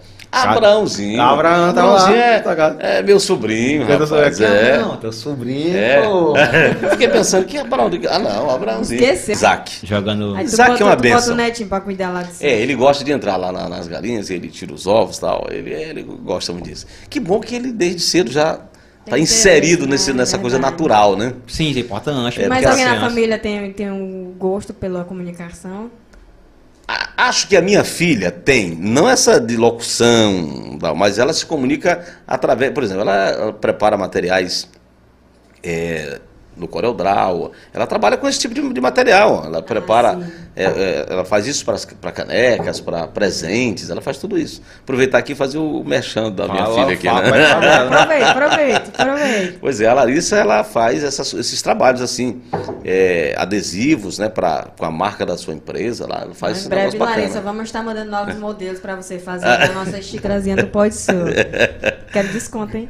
Abraãozinho. Abraão tá Abraãozinho lá, é, tá é meu sobrinho, rapaz. aqui, é. Não, teu sobrinho, É. pô. Eu fiquei pensando que Abraão. Ah, não, Abraãozinho. Esqueceu. Isaac. Jogando... Aí Isaac bota, é uma tu bota benção. o netinho pra cuidar lá de cima. É, ele gosta de entrar lá na- nas galinhas, ele tira os ovos e tal. Ele, ele gosta muito disso. Que bom que ele desde cedo já está Tem inserido nesse, nessa coisa Verdade. natural, né? Sim, é importante. É, Mas alguém a na família tem, tem um gosto pela comunicação? Acho que a minha filha tem, não essa de locução, mas ela se comunica através, por exemplo, ela, prepara materiais é, no Corel Draw, ela trabalha com esse tipo de, de material, ela prepara, sim. É, é, ela faz isso para canecas, para presentes, ela faz tudo isso. Aproveitar aqui e fazer o merchan da minha Fala, filha aqui, fala, né? Aproveita, aproveita, aproveita. Pois é, a Larissa ela faz essas- esses trabalhos assim, é, adesivos, né, pra, com a marca da sua empresa lá, ela faz em esse breve. Larissa, vamos estar mandando novos modelos pra você fazer na nossa xícarazinha do Pode Show. Quero desconto, hein?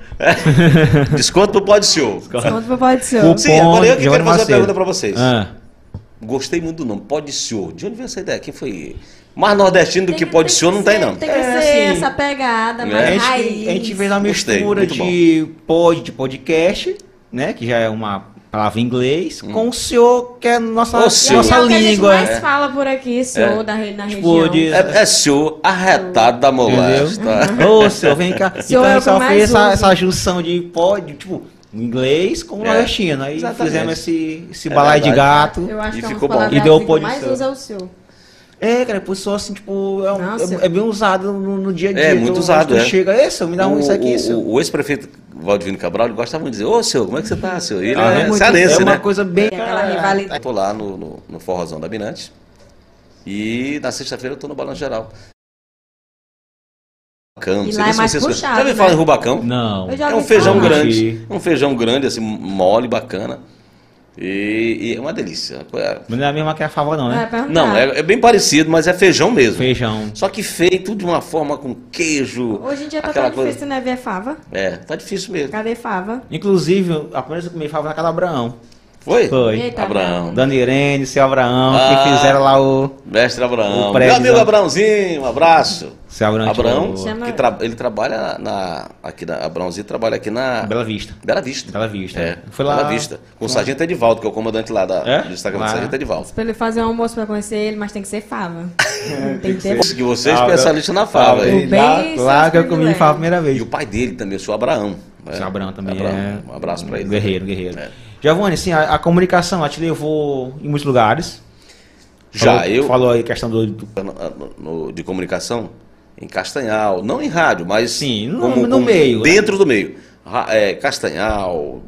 Desconto do Pode Show. Desconto pro Pode Show. Sim, agora eu que quero fazer uma pergunta pra vocês. Ah, Gostei muito do nome, Pode Show. De onde veio essa ideia? Quem foi? Mais nordestino do que Pode Show não tem, não. Tem que É, ser assim, essa pegada É. mais a, gente, a gente fez uma Gostei, mistura de pod, de podcast, né? Que já é uma palavra em inglês, Hum. com o senhor, que é nossa, O senhor. nossa é o que a gente língua. mais fala por aqui, senhor, É. da, na Tipo, região. de- É, é show arretado da molesta. Ô, senhor, vem cá. Senhor então é a o gente só que eu fez mais essa, essa junção de pod, tipo, inglês com o É, nordestino. Aí exatamente. fizemos esse, esse É balai de gato. Eu acho E que é ficou bom. E deu de mais usa é o senhor. É, cara, por só assim, tipo, é, um- é- é bem usado no, no dia a dia. É, muito Tu- usado, é. chega, é, senhor, me dá um o, isso aqui, o- senhor. o- o ex-prefeito Valdivino Cabral ele gostava muito de dizer, ô senhor, como é que você tá, senhor? E ele Ah, é, muito- cearense, é uma né? coisa bem... Aquela rivalidade. Eu tô lá no, no, no Forrozão da Binante. E na sexta-feira eu tô no Balanço Geral. Rubacão, não E sei lá nem é se mais puxado, Já ouviu né? falar em Rubacão? Não. Eu já É um feijão falar. grande. Um feijão grande, assim, mole, bacana. E, e é uma delícia. É- Mas não é a mesma que a fava, não, É, né? Não, é, é bem parecido, mas é feijão mesmo. Feijão. Só que feito de uma forma com queijo. Hoje em dia tá tão difícil, né, ver fava. É, tá difícil mesmo. Cadê fava? Inclusive, a primeira vez que eu comi fava na casa do Abraão. Foi? Foi. Eita, Abraão. Dona Irene, seu Abraão, Ah. que fizeram lá o... Mestre Abraão. O Meu amigo? Abraãozinho, um abraço. Seu Abraão. Abraão, que tra- ele trabalha na. Aqui na. Abraãozinho trabalha aqui na. Bela Vista. Bela Vista. Bela Vista. É, Foi lá... Bela Vista. Com o Sargento Edivaldo, que é o comandante lá da, É? do destacamento Lá. Sargento Edivaldo. Pra ele fazer um almoço pra conhecer ele, mas tem que ser fava. tem que ter. Que você é especialista na fava. Lá, lá que eu comi fava a primeira E vez. o pai dele também, o senhor Abraão. Seu Abraão também Abraão. é... Um abraço pra ele. Guerreiro, guerreiro. Giovanni, assim, a, a comunicação, ela te levou em muitos lugares. Já, Falou- eu. Falou aí a questão do... do- no- no- de comunicação em Castanhal, não em rádio, mas Sim, no- no meio, né? dentro do meio. É, Castanhal,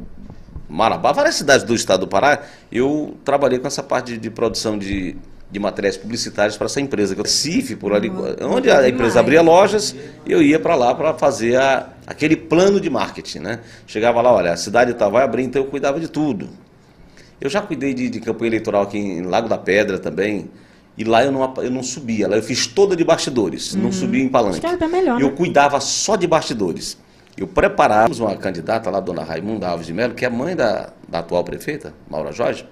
Marabá, várias cidades do estado do Pará, eu trabalhei com essa parte de, de produção de, de materiais publicitários para essa empresa, que é o Recife, por ali, onde a empresa abria lojas, eu ia para lá para fazer a- aquele plano de marketing, né? Chegava lá, olha, a cidade tal vai abrir, então eu cuidava de tudo. Eu já cuidei de, de campanha eleitoral aqui em Lago da Pedra também. E lá eu não, eu não subia, lá eu fiz toda de bastidores, não subia em palanque. Acho que é até melhor, Eu né? cuidava só de bastidores. Eu preparávamos uma candidata lá, dona Raimunda Alves de Mello, que é mãe da, da atual prefeita, Maura Jorge.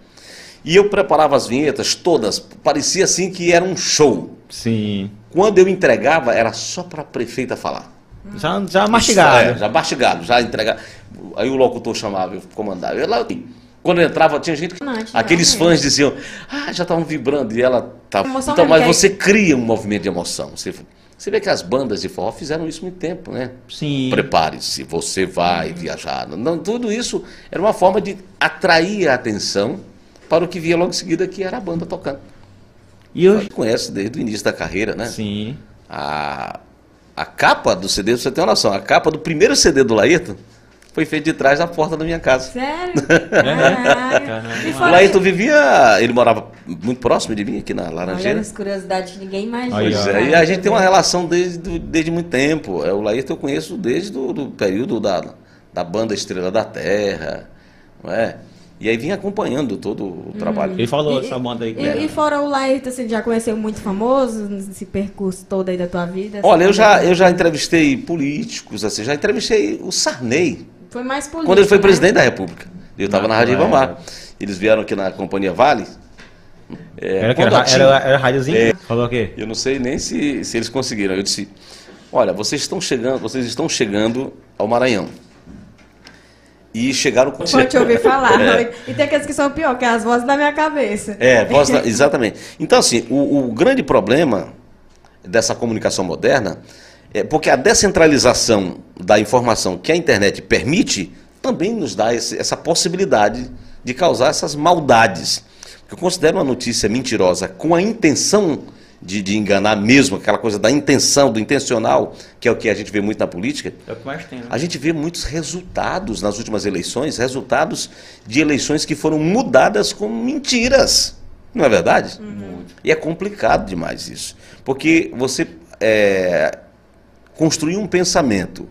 E eu preparava as vinhetas todas, parecia assim que era um show. Sim. Quando eu entregava, era só para a prefeita falar. Já, já mastigado. É, já mastigado, já entregava. Aí o locutor chamava, eu comandava. Eu lá, quando eu entrava, tinha gente que. Aqueles fãs diziam, ah, já estavam vibrando. E ela estava. Então, mas você cria um movimento de emoção. Você, você vê que as bandas de forró fizeram isso muito tempo, né? Sim. Prepare-se, você vai viajar. Não, tudo isso era uma forma de atrair a atenção para o que via logo em seguida, que era a banda tocando. E A eu. gente conhece desde o início da carreira, né? Sim. A, a capa do CD, pra você ter uma noção, a capa do primeiro CD do Laírton foi feita de trás da porta da minha casa. Sério? E O Laírton vivia, ele morava muito próximo de mim, aqui na Olha Laranjeira. as curiosidades que ninguém imagina. Aí, Pois é, e a gente tem uma relação desde, desde muito tempo. É, o Laírton eu conheço desde o do período da, da banda Estrela da Terra, não é? E aí vim acompanhando todo o trabalho. Ele falou E- essa banda aí. E, e fora o Laírton, você já conheceu muito famoso nesse percurso todo aí da tua vida? Olha, eu Assim, já, eu já entrevistei políticos, assim, já entrevistei o Sarney, Foi mais político, quando ele foi né? presidente da República. Eu estava na Rádio Ribamar. época. Eles vieram aqui na Companhia Vale. É, Era, que era, a Tim- era, era rádiozinho? Falou o quê? Eu não sei nem se, se eles conseguiram. Eu disse: Olha, vocês estão chegando, vocês estão chegando ao Maranhão. E chegaram com. Pode te ouvir falar. É. E tem aqueles que são pior, que é as vozes da minha cabeça. É, voz da- exatamente. Então, assim, o, o grande problema dessa comunicação moderna é porque a descentralização da informação que a internet permite também nos dá esse- essa possibilidade de causar essas maldades. Eu considero uma notícia mentirosa com a intenção de, de enganar mesmo, aquela coisa da intenção, do intencional, que é o que a gente vê muito na política. É o que mais tem, né? A gente vê muitos resultados nas últimas eleições, resultados de eleições que foram mudadas com mentiras. Não é verdade? E é complicado demais isso. Porque você é, construir um pensamento,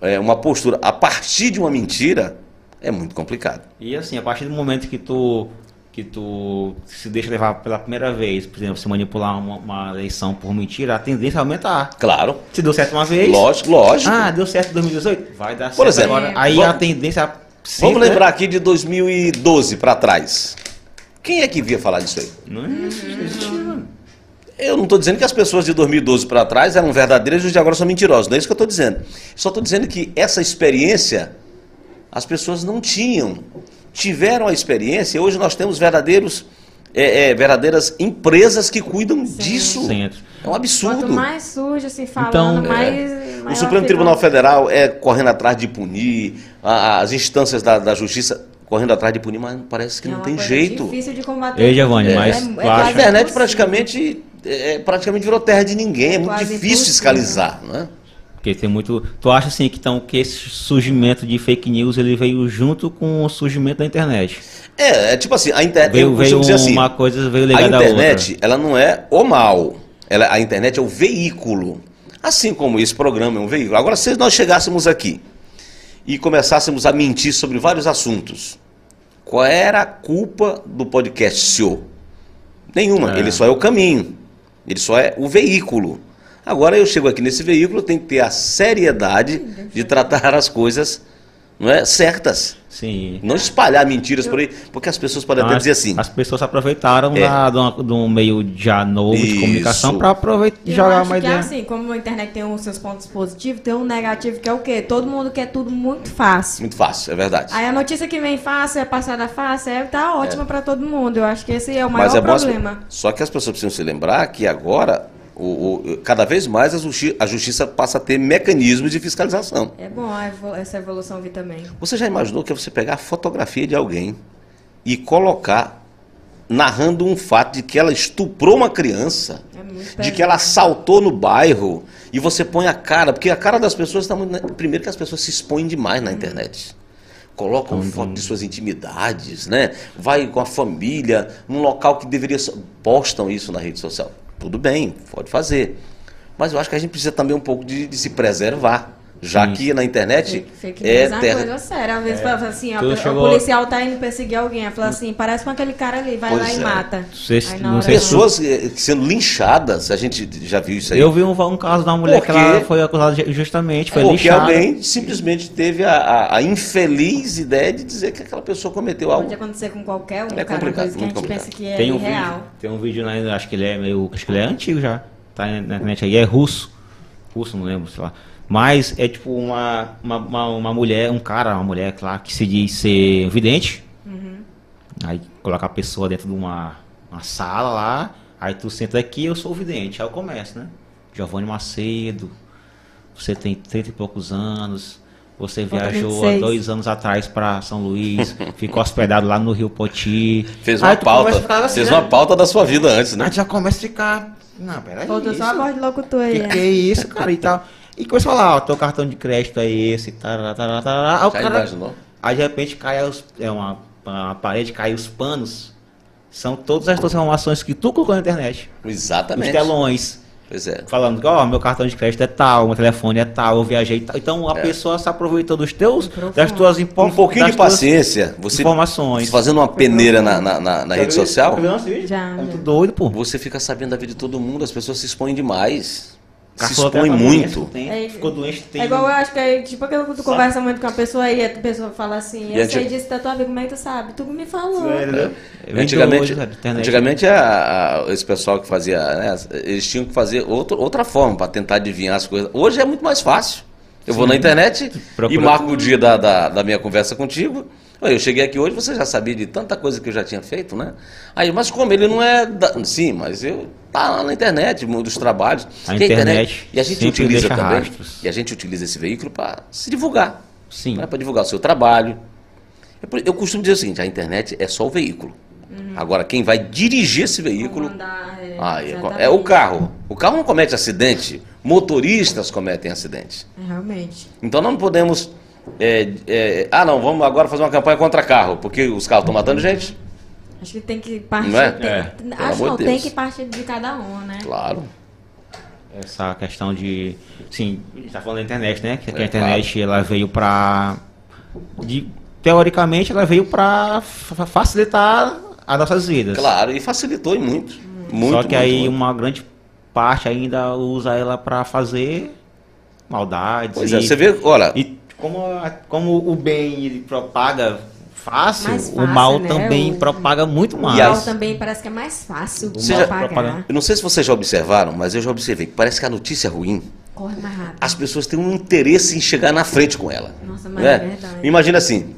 é, uma postura a partir de uma mentira é muito complicado. E assim, a partir do momento que tu que tu se deixa levar pela primeira vez, por exemplo, se manipular uma, uma eleição por mentira, a tendência é aumentar. Claro, Se deu certo uma vez, lógico, lógico. ah, deu certo em 2018, vai dar Por certo exemplo, agora. Aí vamos- a tendência Vamos sempre, lembrar aqui de 2012 para trás. Quem é que via falar disso aí? Né? Não existe, mano. Eu não estou dizendo que as pessoas de 2012 para trás eram verdadeiras e os de agora são mentirosos. Não é isso que eu estou dizendo. Só estou dizendo que essa experiência as pessoas não tinham. Tiveram a experiência. Hoje nós temos verdadeiros, é, é, verdadeiras empresas que cuidam disso. Centro. É um absurdo. Quanto mais surge assim falando, Então, mais. O maior Supremo fica- Tribunal Federal é correndo atrás de punir, a- as instâncias da, da justiça correndo atrás de punir, mas parece que É não tem jeito. difícil de combater. Ei, Giovanni, É- mas é- é A internet praticamente, é, praticamente virou terra de ninguém, é, É muito difícil fiscalizar. Não é? Porque tem muito. Tu acha assim que, então, que esse surgimento de fake news ele veio junto com o surgimento da internet? É, é tipo assim, a internet. Veio, veio assim, uma coisa, veio a ligada à outra. internet, ela não é o mal. Ela, a internet é o veículo. Assim como esse programa é um veículo. Agora, se nós chegássemos aqui e começássemos a mentir sobre vários assuntos, qual era a culpa do podcast SEO? Nenhuma. É. Ele só é o caminho. Ele só é o veículo. Agora eu chego aqui nesse veículo, tem que ter a seriedade de tratar as coisas não é, certas. Sim. Não espalhar mentiras por aí, porque as pessoas podem Então, até dizer assim. as pessoas aproveitaram É. da- de, uma- de um meio já novo de Isso. comunicação para aproveitar e Eu jogar acho uma que ideia. assim, como a internet tem os seus pontos positivos, tem um negativo que é o quê? Todo mundo quer tudo muito fácil. Muito fácil, é verdade. Aí a notícia que vem fácil, é passada fácil, é, tá ótima pra todo mundo. Eu acho que esse é o maior Mas é bom. problema. Só que as pessoas precisam se lembrar que agora, o, o- cada vez mais a, justi- a justiça passa a ter mecanismos de fiscalização. É bom evol- essa evolução vir também. Você já imaginou que é você pegar a fotografia de alguém e colocar narrando um fato de que ela estuprou uma criança, É muito de que ela assaltou no bairro, e você põe a cara, porque a cara das pessoas está muito. Primeiro que as pessoas se expõem demais na internet. Colocam foto de suas intimidades, né? Vai com a família, num local que deveria. ser- postam isso na rede social. Tudo bem, pode fazer. Mas eu acho que a gente precisa também um pouco de, de se preservar. Já Sim. que na internet Fake, é news é uma terra. coisa séria. Às vezes fala assim, ó, Tu o chegou- policial tá indo perseguir alguém. Fala assim, parece com aquele cara ali, vai Pois lá é. e mata. Se- Aí não sei se- Pessoas eh, sendo linchadas, a gente já viu isso aí. Eu vi um, um caso de uma mulher que Porque- ela foi acusada justamente, foi Porque lixada. alguém simplesmente teve a, a- a infeliz ideia de dizer que aquela pessoa cometeu algo. Pode acontecer com qualquer um, É cara, complicado, coisa que a gente complicado. pensa que é Tem um irreal. vídeo, tem um vídeo lá, acho que ele é meio, acho que ele é antigo já, tá na internet aí, é russo, russo, não lembro, sei lá. Mas é tipo uma, uma, uma, uma mulher, um cara, uma mulher, claro, que se diz ser vidente. Aí coloca a pessoa dentro de uma, uma sala lá, aí tu senta aqui, eu sou o vidente. Aí eu começo, né? Giovanni Macedo, você tem 30 e poucos anos, você viajou há 26. dois anos atrás para São Luís, ficou hospedado lá no Rio Poti. Fez uma pauta. assim, fez né? uma pauta da sua vida antes, né? Aí já começa a ficar. Não, peraí. Faltou só a isso? voz de locutor aí. Que né? que é isso, cara? E tal. E começa a falar, ó, teu cartão de crédito é esse, tarará, tarará, tarará. Aí o Já cara. Aí de repente cai os, é uma, uma parede, cai os panos. São todas as tuas informações que tu colocou na internet. Os Exatamente. telões. Pois é. Falando que, ó, meu cartão de crédito é tal, meu telefone é tal, eu viajei tal. Então a É. pessoa se aproveitou dos teus, das tuas impo- Um pouquinho de paciência. Você informações. fazendo uma peneira na, na, na- na rede social, Já, É muito já. doido, pô. você fica sabendo da vida de todo mundo. As pessoas se expõem demais. Se pra muito. tem- É, ficou doente, tem. É igual eu acho que é tipo aquilo que tu conversa muito com a pessoa e a pessoa fala assim, eu sei disso da tua vida, como é que tu sabe? Tu me falou. É, né? É bem Antigamente, antigamente a- a- esse pessoal que fazia, né, eles tinham que fazer outro, outra forma para tentar adivinhar as coisas. Hoje é muito mais fácil. Eu vou na internet e marco o dia da, da, da minha conversa contigo. Eu cheguei aqui hoje, você já sabia de tanta coisa que eu já tinha feito, né? Aí, mas como ele não é. da- sim, mas eu tá lá na internet, dos trabalhos. A Que internet E a gente utiliza deixa também. rastros. E a gente utiliza esse veículo para se divulgar. Sim. Para divulgar o seu trabalho. Eu costumo dizer o seguinte: a internet é só o veículo. Agora, quem vai dirigir esse veículo. Comandar, é, Ah, é, é o carro. O carro não comete acidente, motoristas cometem acidentes. É, Realmente. Então não podemos. É, é, ah, não, vamos agora fazer uma campanha contra carro, porque os carros estão matando gente? Acho que tem que partir. Não é? tem- É, acho não, de tem Deus. que partir de cada um, né? Claro. Essa questão de. Sim, a gente tá falando da internet, né? Que, É, a internet ela veio pra. De, teoricamente, ela veio pra fa- facilitar as nossas vidas. Claro, e facilitou e muito. Muito. Só que muito, aí muito. uma grande parte ainda usa ela pra fazer maldades. Pois e, é, você vê, olha, E como, a- como o bem ele propaga fácil, Mais o fácil, mal né? também O- propaga muito O mais. mal também parece que é mais fácil de já- pagar. eu não sei se vocês já observaram, mas eu já observei que parece que a notícia ruim, Corre mais rápido. as pessoas têm um interesse em chegar na frente com ela. Nossa, mas né? é verdade. Imagina assim,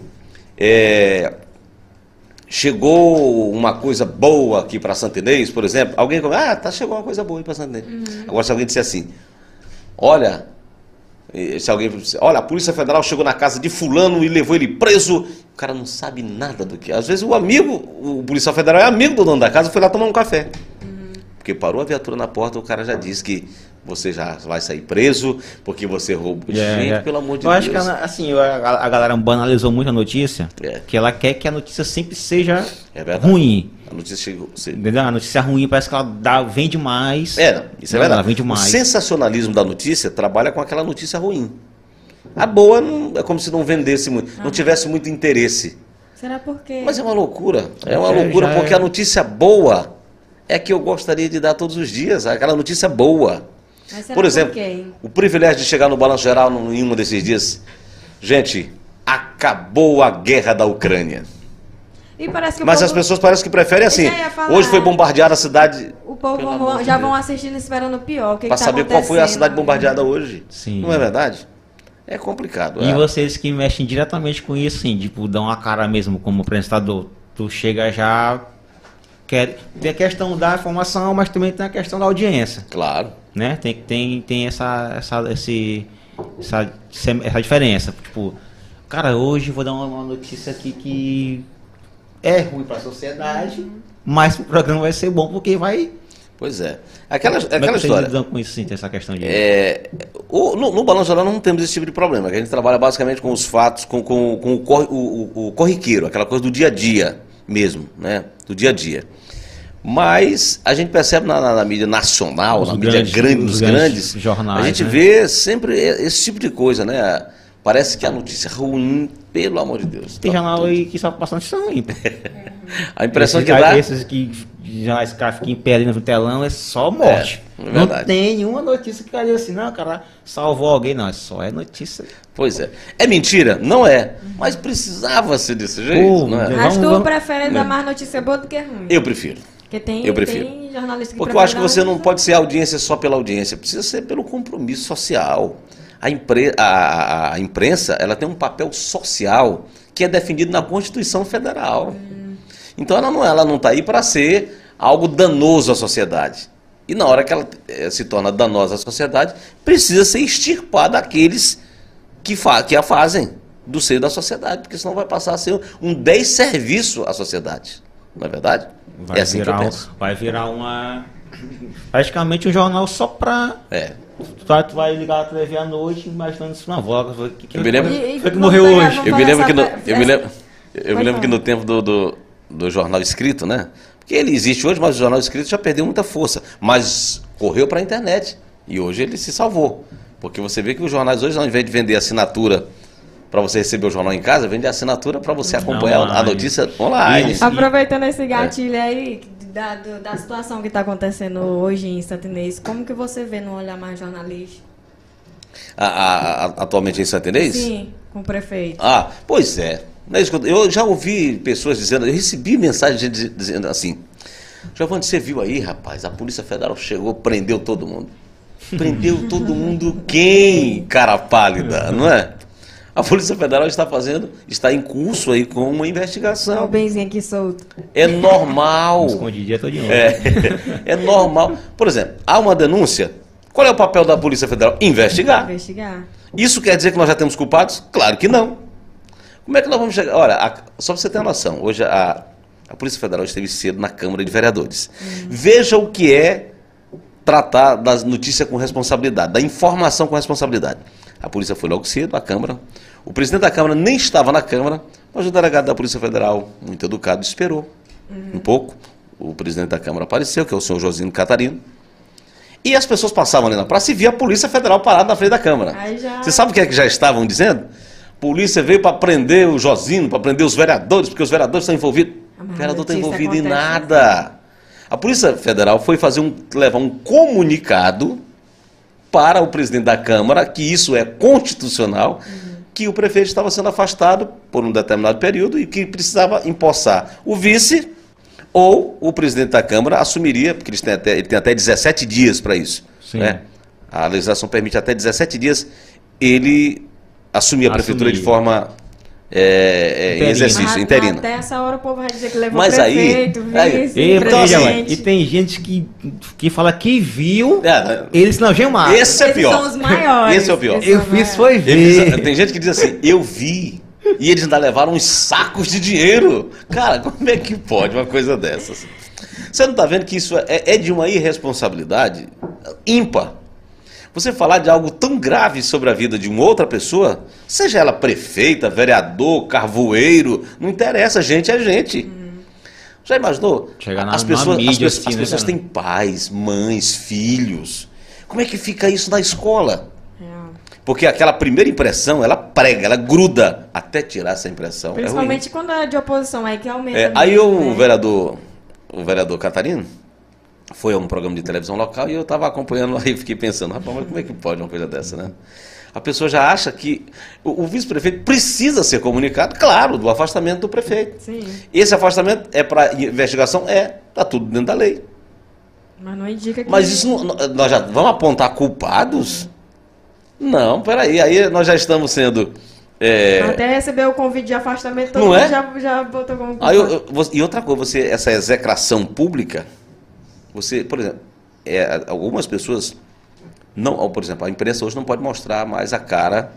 é, chegou uma coisa boa aqui para Santa Inês, por exemplo, alguém ah, tá, chegou uma coisa boa aí para Santa Inês. Uhum. Agora se alguém disser assim, olha, se alguém olha, a Polícia Federal chegou na casa de fulano e levou ele preso, o cara não sabe nada do que. Às vezes o amigo, o policial federal é amigo do dono da casa, foi lá tomar um café. Uhum. Porque parou a viatura na porta, o cara já disse que você já vai sair preso porque você roubou. É, Gente, é. pelo amor de eu Deus. acho que ela- assim, a, a galera banalizou muito a notícia, É. que ela quer que a notícia sempre seja É ruim. A notícia chegou. você-? A notícia ruim parece que ela dá, vende mais. É, não, isso é Não, verdade. Ela vende O mais. sensacionalismo da notícia trabalha com aquela notícia ruim. A boa não- é como se não vendesse muito, Ah. não tivesse muito interesse. Será porque. Mas é uma loucura. É uma É, loucura porque é. a notícia boa é que eu gostaria de dar todos os dias. Aquela notícia boa. Por exemplo, quê, hein? o privilégio de chegar no Balanço Geral em um desses dias. Gente, acabou a guerra da Ucrânia. E parece que o Mas povo, as pessoas parecem que preferem assim. Hoje foi bombardeada a cidade. o povo vão- já vão assistindo e esperando o pior. Para que tá saber qual foi a cidade bombardeada hoje. Sim. Não é verdade? É complicado. E é. vocês que mexem diretamente com isso, assim, tipo, dão a cara mesmo como apresentador. Tu chega já. Quer, tem a questão da informação, mas também tem a questão da audiência. Claro. né? Tem, tem, tem essa, essa, esse, essa, essa diferença. Tipo, cara, hoje vou dar uma notícia aqui que é ruim para a sociedade, mas o programa vai ser bom porque vai. Pois é. Aquela, Como é que aquela vocês história. lidam com isso, sim, tem essa questão de. É, o- no, no Balanço Geral não temos esse tipo de problema, que a gente trabalha basicamente com os fatos, com, com, com o, corri- o- o- o corriqueiro, aquela coisa do dia a dia mesmo, né? Do dia a dia. Mas a gente percebe na, na- na mídia nacional, Os na mídia grandes- grande, os nos grandes grandes, jornais, a gente né? vê sempre esse tipo de coisa, né? Parece que a notícia é ruim, pelo amor de Deus. Tem Tá jornal tudo- aí que só passa notícia ruim. A impressão Esses- que dá. Esses que já esse cara fica em pé ali no telão é só morte. É, é não tem nenhuma notícia que diz assim, não, cara, salvou alguém, não. É só é notícia. Pois é. É mentira? Não é. Mas precisava ser desse jeito, Pô, não é? Mas tu Vamos- prefere dar mais notícia boa do que ruim. Eu prefiro. Porque tem, eu prefiro. tem jornalista que Porque eu acho que você não pode ser audiência só pela audiência, precisa ser pelo compromisso social. A, impre- a- a- imprensa ela tem um papel social que é definido na Constituição Federal. Então ela não ela não está aí para ser algo danoso à sociedade. E na hora que ela eh, se torna danosa à sociedade, precisa ser extirpada aqueles que, fa que a fazem do seio da sociedade, porque senão vai passar a ser um desserviço à sociedade. Não é verdade? Vai, é assim que eu virar, penso. vai virar uma. Praticamente um jornal só pra. É. Tu vai, tu vai ligar a TV à noite imaginando isso na voz. Que, que, Eu me lembro- e foi que morreu pegar- hoje. Eu me lembro que no, eu me lembro, eu me lembro que no tempo do, do, do jornal escrito, né? Porque ele existe hoje, mas o jornal escrito já perdeu muita força. Mas correu para a internet. E hoje ele se salvou. Porque você vê que os jornais hoje, ao invés de vender assinatura para você receber o jornal em casa, vende assinatura para você acompanhar a notícia online. Aproveitando esse É. gatilho aí da, do- da situação que está acontecendo hoje em Santinês, como que você vê no olhar mais jornalista? A- a- a- atualmente em Santinês? Sim, com o prefeito. Ah, pois é. É Eu já ouvi pessoas dizendo, eu recebi mensagem dizendo assim, Giovanni, você viu aí, rapaz, a Polícia Federal chegou, prendeu todo mundo. Prendeu todo mundo quem, cara pálida, não é? A Polícia Federal está fazendo, está em curso aí com uma Olha o investigação. benzinho aqui solto. É normal. Escondidinha todo de novo. É, é normal. Por exemplo, há uma denúncia. Qual é o papel da Polícia Federal? Investigar. Investigar. Isso quer dizer que nós já temos culpados? Claro que não. Como é que nós vamos chegar? Olha, a- só para você ter uma noção, hoje a, a Polícia Federal esteve cedo na Câmara de Vereadores. Veja o que é tratar das notícias com responsabilidade, da informação com responsabilidade. A polícia foi logo cedo à Câmara. O presidente da Câmara nem estava na Câmara, mas o delegado da Polícia Federal, muito educado, esperou um pouco. O presidente da Câmara apareceu, que é o senhor Josino Catarino. E as pessoas passavam ali na praça e via a Polícia Federal parada na frente da Câmara. Já- Você sabe o que é que já estavam dizendo? Polícia veio para prender o Josino, para prender os vereadores, porque os vereadores estão envolvidos. Ah, O vereador está envolvido em acontece nada. A Polícia Federal foi fazer um, levar um comunicado para o presidente da Câmara, que isso é constitucional, que o prefeito estava sendo afastado por um determinado período e que precisava empossar o vice ou o presidente da Câmara assumiria, porque eles têm até, ele tem até 17 dias para isso. Sim. né? A legislação permite até 17 dias ele assumir a prefeitura de Assumir. forma é, é, em exercício, Mas interina. Até essa hora o povo vai dizer que levou Mas aí- prefeito, aí- vice, E, Então, assim, e tem gente que, que fala que viu, É, eles não gemaram. Esse é Esses pior. são os maiores. Esse é o pior. Eu fiz foi Eles- ver. tem gente que diz assim, eu vi. E eles ainda levaram uns sacos de dinheiro. Cara, como é que pode uma coisa dessas? Você não está vendo que isso é, é de uma irresponsabilidade ímpar? Você falar de algo tão grave sobre a vida de uma outra pessoa, seja ela prefeita, vereador, carvoeiro, não interessa, gente é gente. Já imaginou? Chegar na- as pessoas, as mídia pessoas, assim, as né, pessoas têm pais, mães, filhos. Como é que fica isso na escola? Real. Porque aquela primeira impressão, ela prega, ela gruda até tirar essa impressão. É. Principalmente quando é de oposição, aí que aumenta. É, aí mesmo, o né? vereador, o vereador Catarino, foi a um programa de televisão local e eu estava acompanhando, aí fiquei pensando, rapaz, mas como é que pode uma coisa dessa, né? A pessoa já acha que o, o vice-prefeito precisa ser comunicado, claro, do afastamento do prefeito. Sim, Esse afastamento é para investigação? É, está tudo dentro da lei. mas não indica que... Mas isso não- nós já vamos apontar culpados? Não, peraí, aí nós já estamos sendo. é, Até receber o convite de afastamento, todo Não mundo é? já, já botou como... Aí eu- eu- e outra coisa, você, essa execração pública, você, por exemplo, é, algumas pessoas não, por exemplo, a imprensa hoje não pode mostrar mais a cara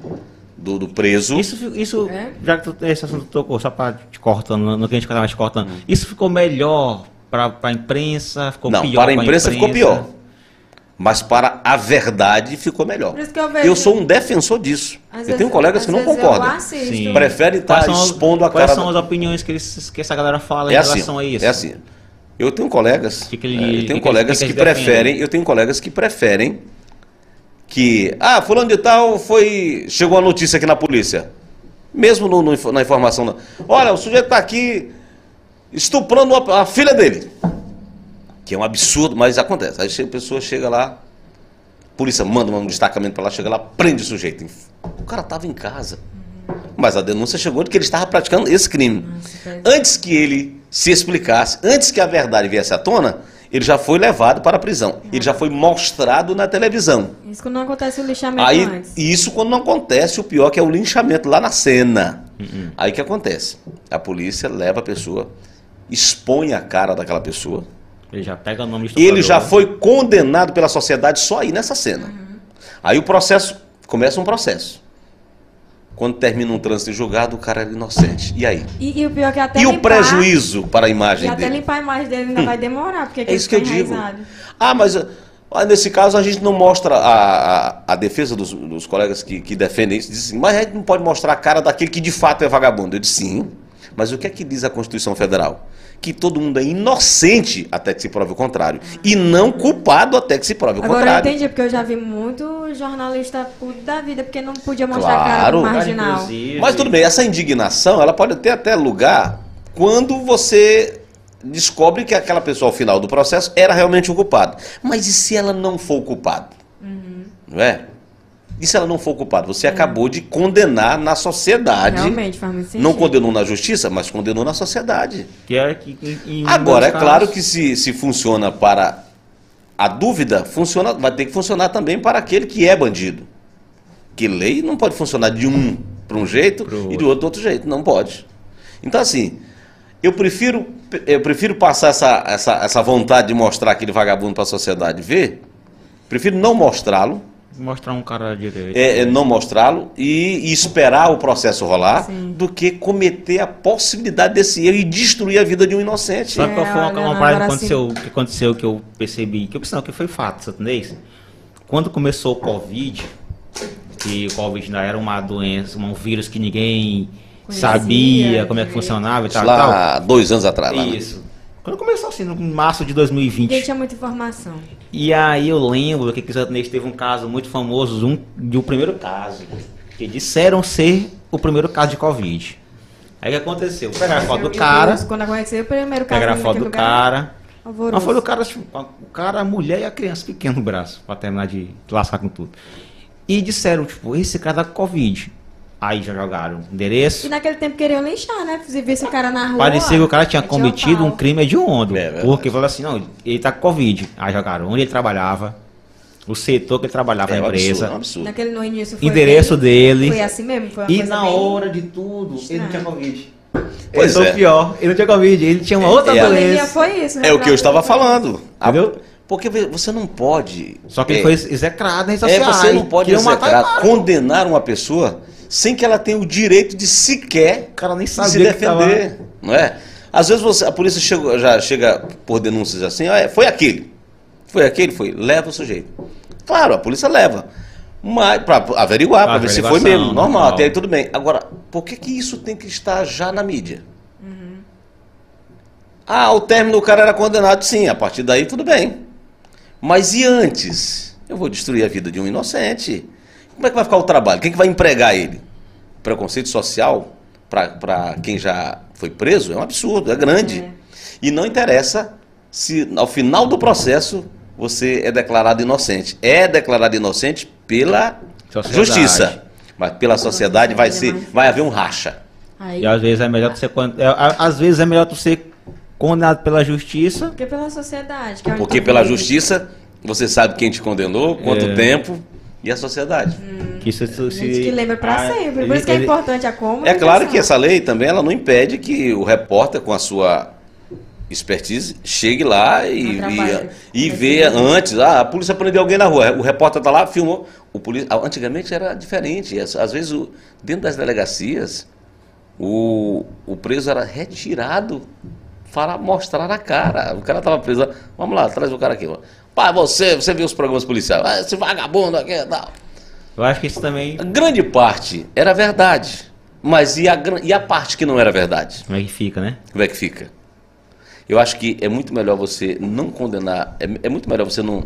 do, do preso. Isso, isso É? já que tu, esse assunto tocou, só para te cortando, no, no que a gente estava te cortando, isso ficou melhor para a imprensa, ficou não, pior para a pra imprensa ficou pior. Mas para a verdade ficou melhor. Por isso que eu vejo- sou um defensor disso. Às eu vezes- tenho colegas que não concordam. Eu assisto. Sim. Prefere estar Quais são as- expondo a Quais cara. são da- as opiniões que, eles, que essa galera fala É em assim, relação a isso? é assim. Eu tenho colegas, Que que ele- é, eu tenho que colegas que, que que eles preferem, eu tenho colegas que preferem que, ah, fulano de tal foi, chegou a notícia aqui na polícia, mesmo no- no- na informação, não. olha, o sujeito está aqui estuprando a, a filha dele, que é um absurdo, mas acontece. Aí a pessoa chega lá, a polícia manda um destacamento para lá, chega lá, prende o sujeito. O cara estava em casa, mas a denúncia chegou de que ele estava praticando esse crime. Antes que ele se explicasse, antes que a verdade viesse à tona, ele já foi levado para a prisão. Ele já foi mostrado na televisão. Isso quando não acontece o lixamento Aí, antes. e isso quando não acontece, o pior que é o linchamento lá na cena. Aí o que acontece? A polícia leva a pessoa, expõe a cara daquela pessoa. Ele já pega o nome de Ele já foi condenado pela sociedade só aí nessa cena. Aí o processo, começa um processo. Quando termina um trânsito julgado, o cara é inocente. E aí? E, e o pior é que até E o limpar- prejuízo para a E imagem até dele? limpar a imagem dele ainda vai demorar, porque É isso que eu digo. Ah, mas ah, nesse caso a gente não mostra a, a, a defesa dos, dos colegas que, que defendem isso. Diz assim, mas a gente não pode mostrar a cara daquele que de fato é vagabundo. Eu disse sim, mas o que é que diz a Constituição Federal? Que todo mundo é inocente até que se prove o contrário. E não culpado até que se prove o Agora eu contrário. entendi, porque eu já vi muito jornalista puto da vida, porque não podia mostrar Claro. Cara, marginal. inclusive- Mas tudo bem, essa indignação ela pode ter até lugar quando você descobre que aquela pessoa ao final do processo era realmente o culpado. Mas e se ela não for o culpado? Não é? E se ela não for o culpado? Você acabou de condenar na sociedade. Realmente, faz muito sentido. Não condenou na justiça, mas condenou na sociedade. Que é que, em- em Agora, é claro que se, se funciona para a dúvida, funciona, vai ter que funcionar também para aquele que é bandido. Que lei não pode funcionar de um para um jeito Pro e outro. do outro outro jeito. Não pode. Então, assim, eu prefiro, eu prefiro passar essa, essa, essa vontade de mostrar aquele vagabundo para a sociedade ver. Prefiro não mostrá-lo, Mostrar um cara direito. é, é não mostrá-lo e, e esperar o processo rolar, Sim. do que cometer a possibilidade desse erro e destruir a vida de um inocente. Sabe qual É, foi uma, olha, uma parada que aconteceu, que aconteceu que eu percebi? Que eu pensei, não, que foi fato, entendeu? Quando começou o Covid, que o Covid ainda era uma doença, um vírus que ninguém Conhecia sabia como é que direito. funcionava e tal, e tal. lá dois anos atrás. lá, né? Quando começou assim, no março de Ninguém 2020. tinha muita informação. E aí eu lembro que aqui em Santo Inês teve um caso muito famoso, um, de um primeiro caso, que disseram ser o primeiro caso de Covid. Aí o que aconteceu? Pegaram a foto do cara, Quando aconteceu o primeiro caso pegaram a foto do lugar, cara, alvoroço. Mas foi do cara, o cara, a mulher e a criança pequena no braço, pra terminar de lascar com tudo. E disseram, tipo, esse cara tá com Covid. Aí já jogaram E endereço. naquele tempo queriam lixar, né? Se visse o cara na rua. Parecia que o cara tinha o cometido um crime hediondo. É verdade. porque falou assim, não, ele tá com Covid. Aí jogaram onde ele trabalhava, o setor que ele trabalhava É na absurdo, empresa, é um absurdo. Naquele no início foi endereço bem- dele. Foi assim mesmo? Foi uma E coisa na bem- hora de tudo, ele não tinha Estranho. Covid. Pois Esse é é. o pior. Ele não tinha Covid, ele tinha uma outra é a- A pandemia doença. foi isso, né? É o que eu estava Foi- falando. Entendeu? Porque você não pode. Só que ele é, foi execrado nas redes É, sociais. você não pode ele execrar, condenar uma pessoa sem que ela tenha o direito de sequer O cara nem se defender, não é? Às vezes você- a polícia chega, já chega por denúncias assim, ah, é, foi aquele, foi aquele, foi, leva o sujeito. Claro, a polícia leva, mas para averiguar, para ver se foi mesmo, normal, normal. até aí tudo bem. Agora, por que que isso tem que estar já na mídia? Ah, ao término o cara era condenado, sim, a partir daí tudo bem. Mas e antes? Eu vou destruir a vida de um inocente. Como é que vai ficar o trabalho? Quem que vai empregar ele? Preconceito social para quem já foi preso é um absurdo, é grande. É. E não interessa se ao final do processo você é declarado inocente. É declarado inocente pela Sociedade. justiça. Mas pela sociedade vai ser, vai haver um racha. Aí, E às vezes é melhor tu ser con- é, às vezes é melhor tu ser condenado pela justiça. porque pela sociedade. Que é Porque pela justiça você sabe quem te condenou, quanto É. tempo e a sociedade. Que isso, A gente que lembra pra Ah, sempre. Por isso que é ele- importante a É comunicação. claro que essa lei também ela não impede que o repórter com a sua expertise chegue lá e, e, e vê antes, ah, a polícia prendeu alguém na rua, o repórter está lá, filmou. O polícia, antigamente era diferente, às, vezes o- dentro das delegacias o, o preso era retirado para mostrar a cara. O cara estava preso, lá, vamos lá, traz o cara aqui. ó. Pai, você, você viu os programas policiais, ah, esse vagabundo aqui e tal. Eu acho que isso também. A grande parte era verdade. Mas e a, e a parte que não era verdade? Como é que fica, né? Como é que fica? Eu acho que é muito melhor você não condenar, é, é muito melhor você não,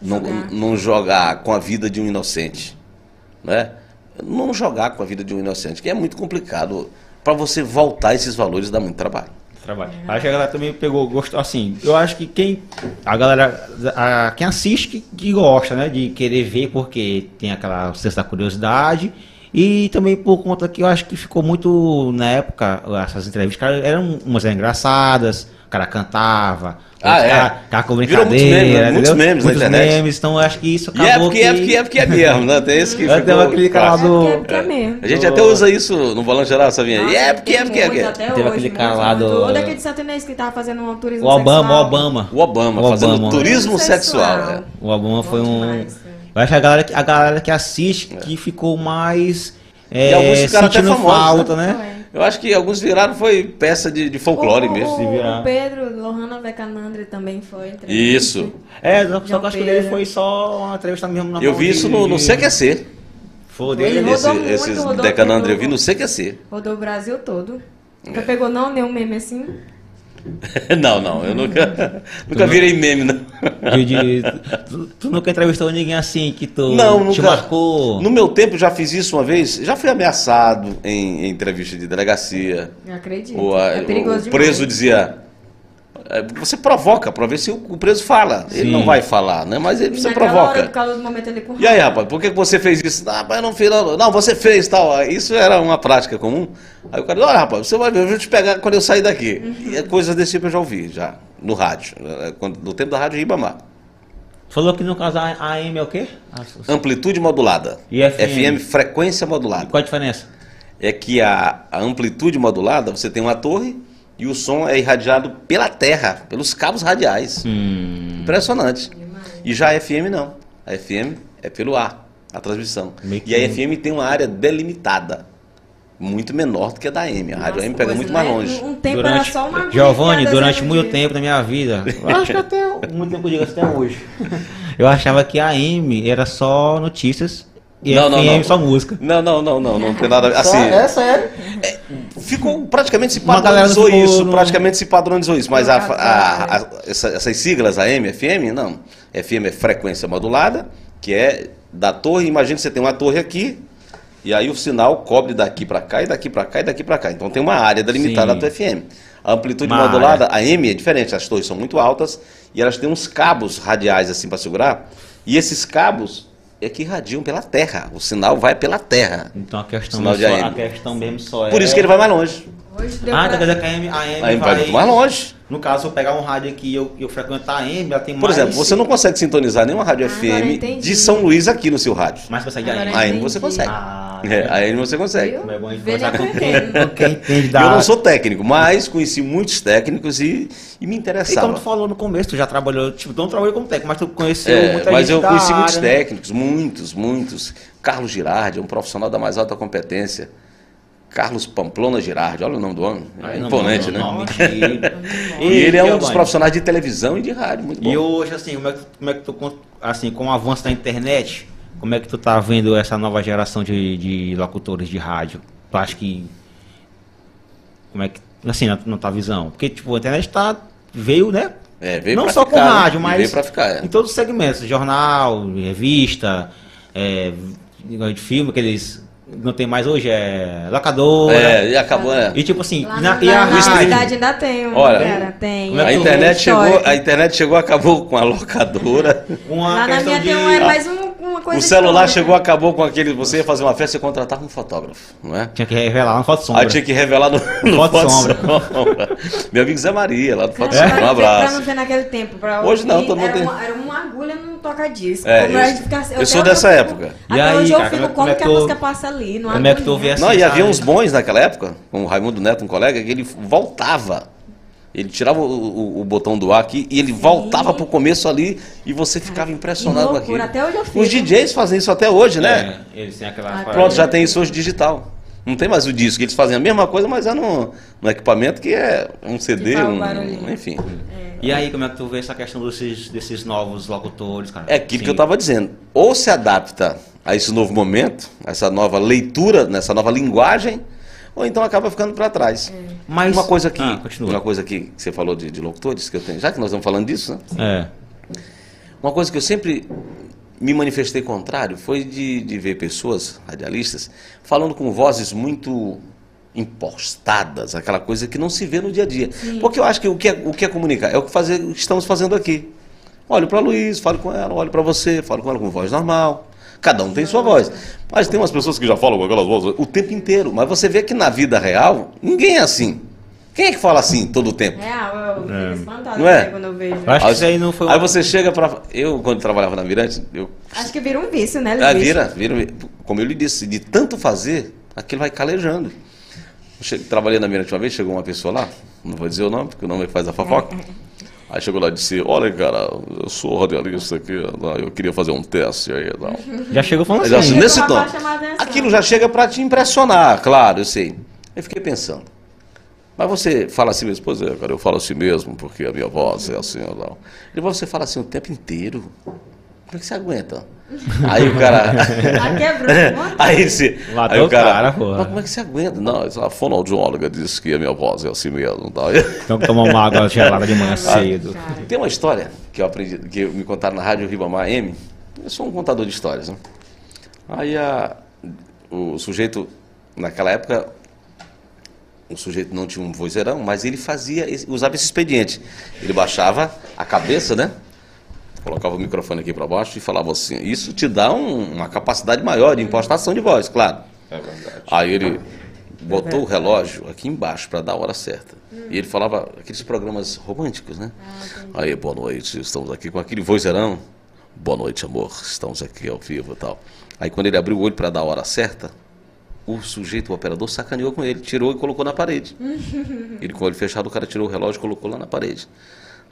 não, Jogar. não jogar com a vida de um inocente. Né? Não jogar com a vida de um inocente, que é muito complicado. Para você voltar esses valores dá muito trabalho. Trabalho. Acho que a galera também pegou, gostou, assim, eu acho que quem, a galera, a- quem assiste que, que gosta, né, de querer ver porque tem aquela senso da curiosidade e também por conta que eu acho que ficou muito, na época, essas entrevistas, eram umas engraçadas, o cara cantava, Ah, o é. cara, cara com Virou muitos brincadeira, memes, né? Muitos memes na Muitos internet. memes, então eu acho que isso E é acabou porque, é porque é porque é mesmo, né? Tem esse que tenho ficou aquele cara do- É porque é mesmo. A gente até usa isso no Balanço Geral, sabia? E é porque é porque é porque é. Até Teve hoje, aquele cara lá do- O daquele sertanejo que tava fazendo um turismo O Obama, o sexual. Obama. O Obama, O fazendo Obama. turismo sexual. Sexual. é. O Obama foi um. demais, é. Eu acho que a galera, que- a galera que assiste que ficou mais. É, E alguns ficaram até sentindo famosos, falta, né? Eu acho que alguns viraram, foi peça de, de folclore o, mesmo. virar. O Pedro, Lohana Vecanandri também foi. entrevista. Isso. É, só que eu acho que Pedro. ele foi só uma entrevista mesmo na Eu vi isso no, no CQC. Foi Ele dele. rodou Esse, muito, esses Decanandre eu vi no CQC. Rodou o Brasil todo. Nunca pegou não nenhum meme assim? não, não, eu nunca, nunca virei meme, não. De, tu, tu nunca entrevistou ninguém assim que tu Não, te nunca. marcou. No meu tempo já fiz isso uma vez, já fui ameaçado em, em entrevista de delegacia. Eu acredito. A- é perigoso o demais. preso dizia. É, Você provoca para ver se o, preso fala. Ele Sim. não vai falar, né? Mas ele, você provoca. hora, por causa do momento com E aí, rapaz, por que você fez isso? Ah, mas eu não fiz, não. Não, você fez tal. Isso era uma prática comum. Aí o cara, olha, rapaz, você vai ver, eu vou te pegar quando eu sair daqui. Uhum. E é coisas desse tipo eu já ouvi, já, no rádio. eh, quando- No tempo da rádio Ribamar. Falou que no caso a AM é o quê? A- Amplitude modulada. E FM? frequência modulada. Qual a diferença? É que a, a amplitude modulada, você tem uma torre e o som é irradiado pela terra, pelos cabos radiais. Hum, Impressionante. E já a FM não. A FM é pelo ar, a transmissão. E a FM tem uma área delimitada, muito menor do que a da AM. A rádio Nossa, AM pega coisa, muito mais longe. Um, tempo era durante, só uma Giovanni, durante muito tempo da minha vida, eu acho que até muito tempo eu digo até hoje. Eu achava que a AM era só notícias e Não, FM não, não. só música. Não, não, não, não, não tem nada a ver. Assim, sério? Ficou praticamente se padronizou isso, no- praticamente se padronizou isso, mas a, a- a- essa- essas siglas AM, FM, não. FM é frequência modulada, que é da torre, imagina que você tem uma torre aqui, e aí o sinal cobre daqui para cá e daqui para cá e daqui para cá. Então tem uma área delimitada Sim. da tua FM. A amplitude Uma modulada, a AM é diferente, as torres são muito altas e elas têm uns cabos radiais assim para segurar, e esses cabos é que irradiam pela terra. O sinal vai pela terra. Então a questão, só, AM. a questão mesmo só é... Por isso que ele vai mais longe. Hoje deu Ah, pra- tá quer dizer que a AM, a AM vai... vai muito mais longe. No caso, se eu pegar um rádio aqui e eu, eu frequentar a AM, ela tem Por mais... exemplo, você não consegue sintonizar nenhuma rádio Agora FM de São Luís aqui no seu rádio. Mas consegue a Agora AM. A AM você consegue. Ah, É, a AM você consegue. É bom a gente Vê conversar nem com eu não sou técnico, mas conheci muitos técnicos e, e me E interessava. como tu falou no começo, tu já trabalhou, tipo, tu não trabalhou como técnico, mas tu conheceu É, muita mas gente eu da conheci área, muitos né? técnicos, muitos, muitos. Carlos Girardi é um profissional da mais alta competência. Carlos Pamplona Girardi, olha o nome do homem. É Ai, não, imponente, não, né? não, mentira. E ele é um dos Giovanni, profissionais de televisão e de rádio, muito bom. E hoje, assim, como é que, como é que tu, assim, com o avanço da internet, como é que tu tá vendo essa nova geração de, de locutores de rádio? Tu acha que, como é que, assim, na, na tua visão? Porque, tipo, a internet tá, veio, né? É, veio não só ficar, com né? rádio, E mas veio pra ficar, é. em todos os segmentos, jornal, revista, é, negócio de filme, que eles não tem mais hoje, é locadora. É, e acabou, né? E tipo assim, Lá na, e a na, cidade ainda tem um, Olha, cara, tem. como é A é internet, chegou, a internet chegou, acabou com a locadora. Uma Lá na minha de... tem um, é mais um- uma coisa O celular chegou, acabou com aquele. Você ia fazer uma festa e contratava um fotógrafo, não é? Tinha que revelar uma foto sombra. Aí tinha que revelar no, no Foto Foto sombra. Sombra. Meu amigo Zé Maria, lá do Foto Sombra. Um pra- Pra abraço. não ver naquele tempo. Pra Hoje não, todo mundo era tem- uma, era uma agulha num toca-disco. É, Como eu- a gente fica- eu sou dessa hoje época. E Até aí, hoje eu cara, fico como é- como, como é que a música passa ali. numa como é que tu agulhinha. vê Não, e havia uns bons naquela época, com o Raimundo Neto, um colega, que ele voltava. Ele tirava o, o- o botão do ar aqui e ele voltava pro começo ali e você ficava impressionado com aquilo. até hoje eu fico. Os DJs fazem isso até hoje, né? É, eles têm aquela... Ah. Pronto, já tem isso hoje digital. Não tem mais o disco, eles fazem a mesma coisa, mas é no, no equipamento que é um CD, um, barulhinho. enfim. E aí, como é que tu vê essa questão desses, desses novos locutores, cara? É aquilo que eu Sim. estava dizendo. Ou se adapta a esse novo momento, a essa nova leitura, nessa nova linguagem, ou então acaba ficando para trás. Mas Uma coisa que, Ah, uma coisa que você falou de, de locutores que eu tenho, já que nós estamos falando disso, né? É. Uma coisa que eu sempre me manifestei contrário foi de, de ver pessoas, radialistas, falando com vozes muito impostadas, aquela coisa que não se vê no dia a dia. Porque eu acho que o que é, o que é comunicar é o que, fazer, o que estamos fazendo aqui. Olho para Luiz, falo com ela, olho para você, falo com ela com voz normal. Cada um tem sua voz. Mas tem umas pessoas que já falam com aquelas vozes o tempo inteiro. Mas você vê que na vida real, ninguém é assim. Quem é que fala assim todo o tempo? Real, eu fico espantada Não é? quando eu vejo. Eu acho que isso aí não foi. Aí você chega para Eu, quando trabalhava na Mirante, eu Acho que vira um vício, né, Ah, Luiz? vira, vira, como eu lhe disse, de tanto fazer, aquilo vai calejando. Eu che- trabalhei na Mirante uma vez, chegou uma pessoa lá, não vou dizer o nome, porque o nome faz a fofoca. Aí chegou lá e disse, olha cara, eu sou radialista aqui, eu queria fazer um teste aí e tal. Já chegou falando Mas assim, assim. nesse Pra tom, aquilo já chega para te impressionar, claro, eu sei. Eu fiquei pensando, mas você fala assim mesmo? Pois é, cara, eu falo assim mesmo, porque a minha voz é assim e tal. E você fala assim o tempo inteiro, como é que você aguenta? Aí o cara... Aqui é bruto. Aí, disse, Matou aí o cara, cara, porra. mas como é que você aguenta? Não, a fonoaudióloga disse que a minha voz é assim mesmo. Tal. Então tomar uma água gelada de manhã cedo. Cara. Tem uma história que eu aprendi, que me contaram na Rádio Ribamar M. Eu sou um contador de histórias, né? Aí a, o sujeito, naquela época, o sujeito não tinha um vozeirão, mas ele fazia, usava esse expediente. Ele baixava a cabeça, né? Colocava o microfone aqui para baixo e falava assim. Isso te dá um- uma capacidade maior de impostação de voz, claro. É verdade. Aí ele botou o relógio aqui embaixo para dar a hora certa. E ele falava aqueles programas românticos, né? Aí, boa noite, estamos aqui com aquele vozeirão. Boa noite, amor, estamos aqui ao vivo e tal. Aí quando ele abriu o olho para dar a hora certa, o sujeito, o operador, sacaneou com ele, tirou e colocou na parede. Ele com o olho fechado, o cara tirou o relógio e colocou lá na parede.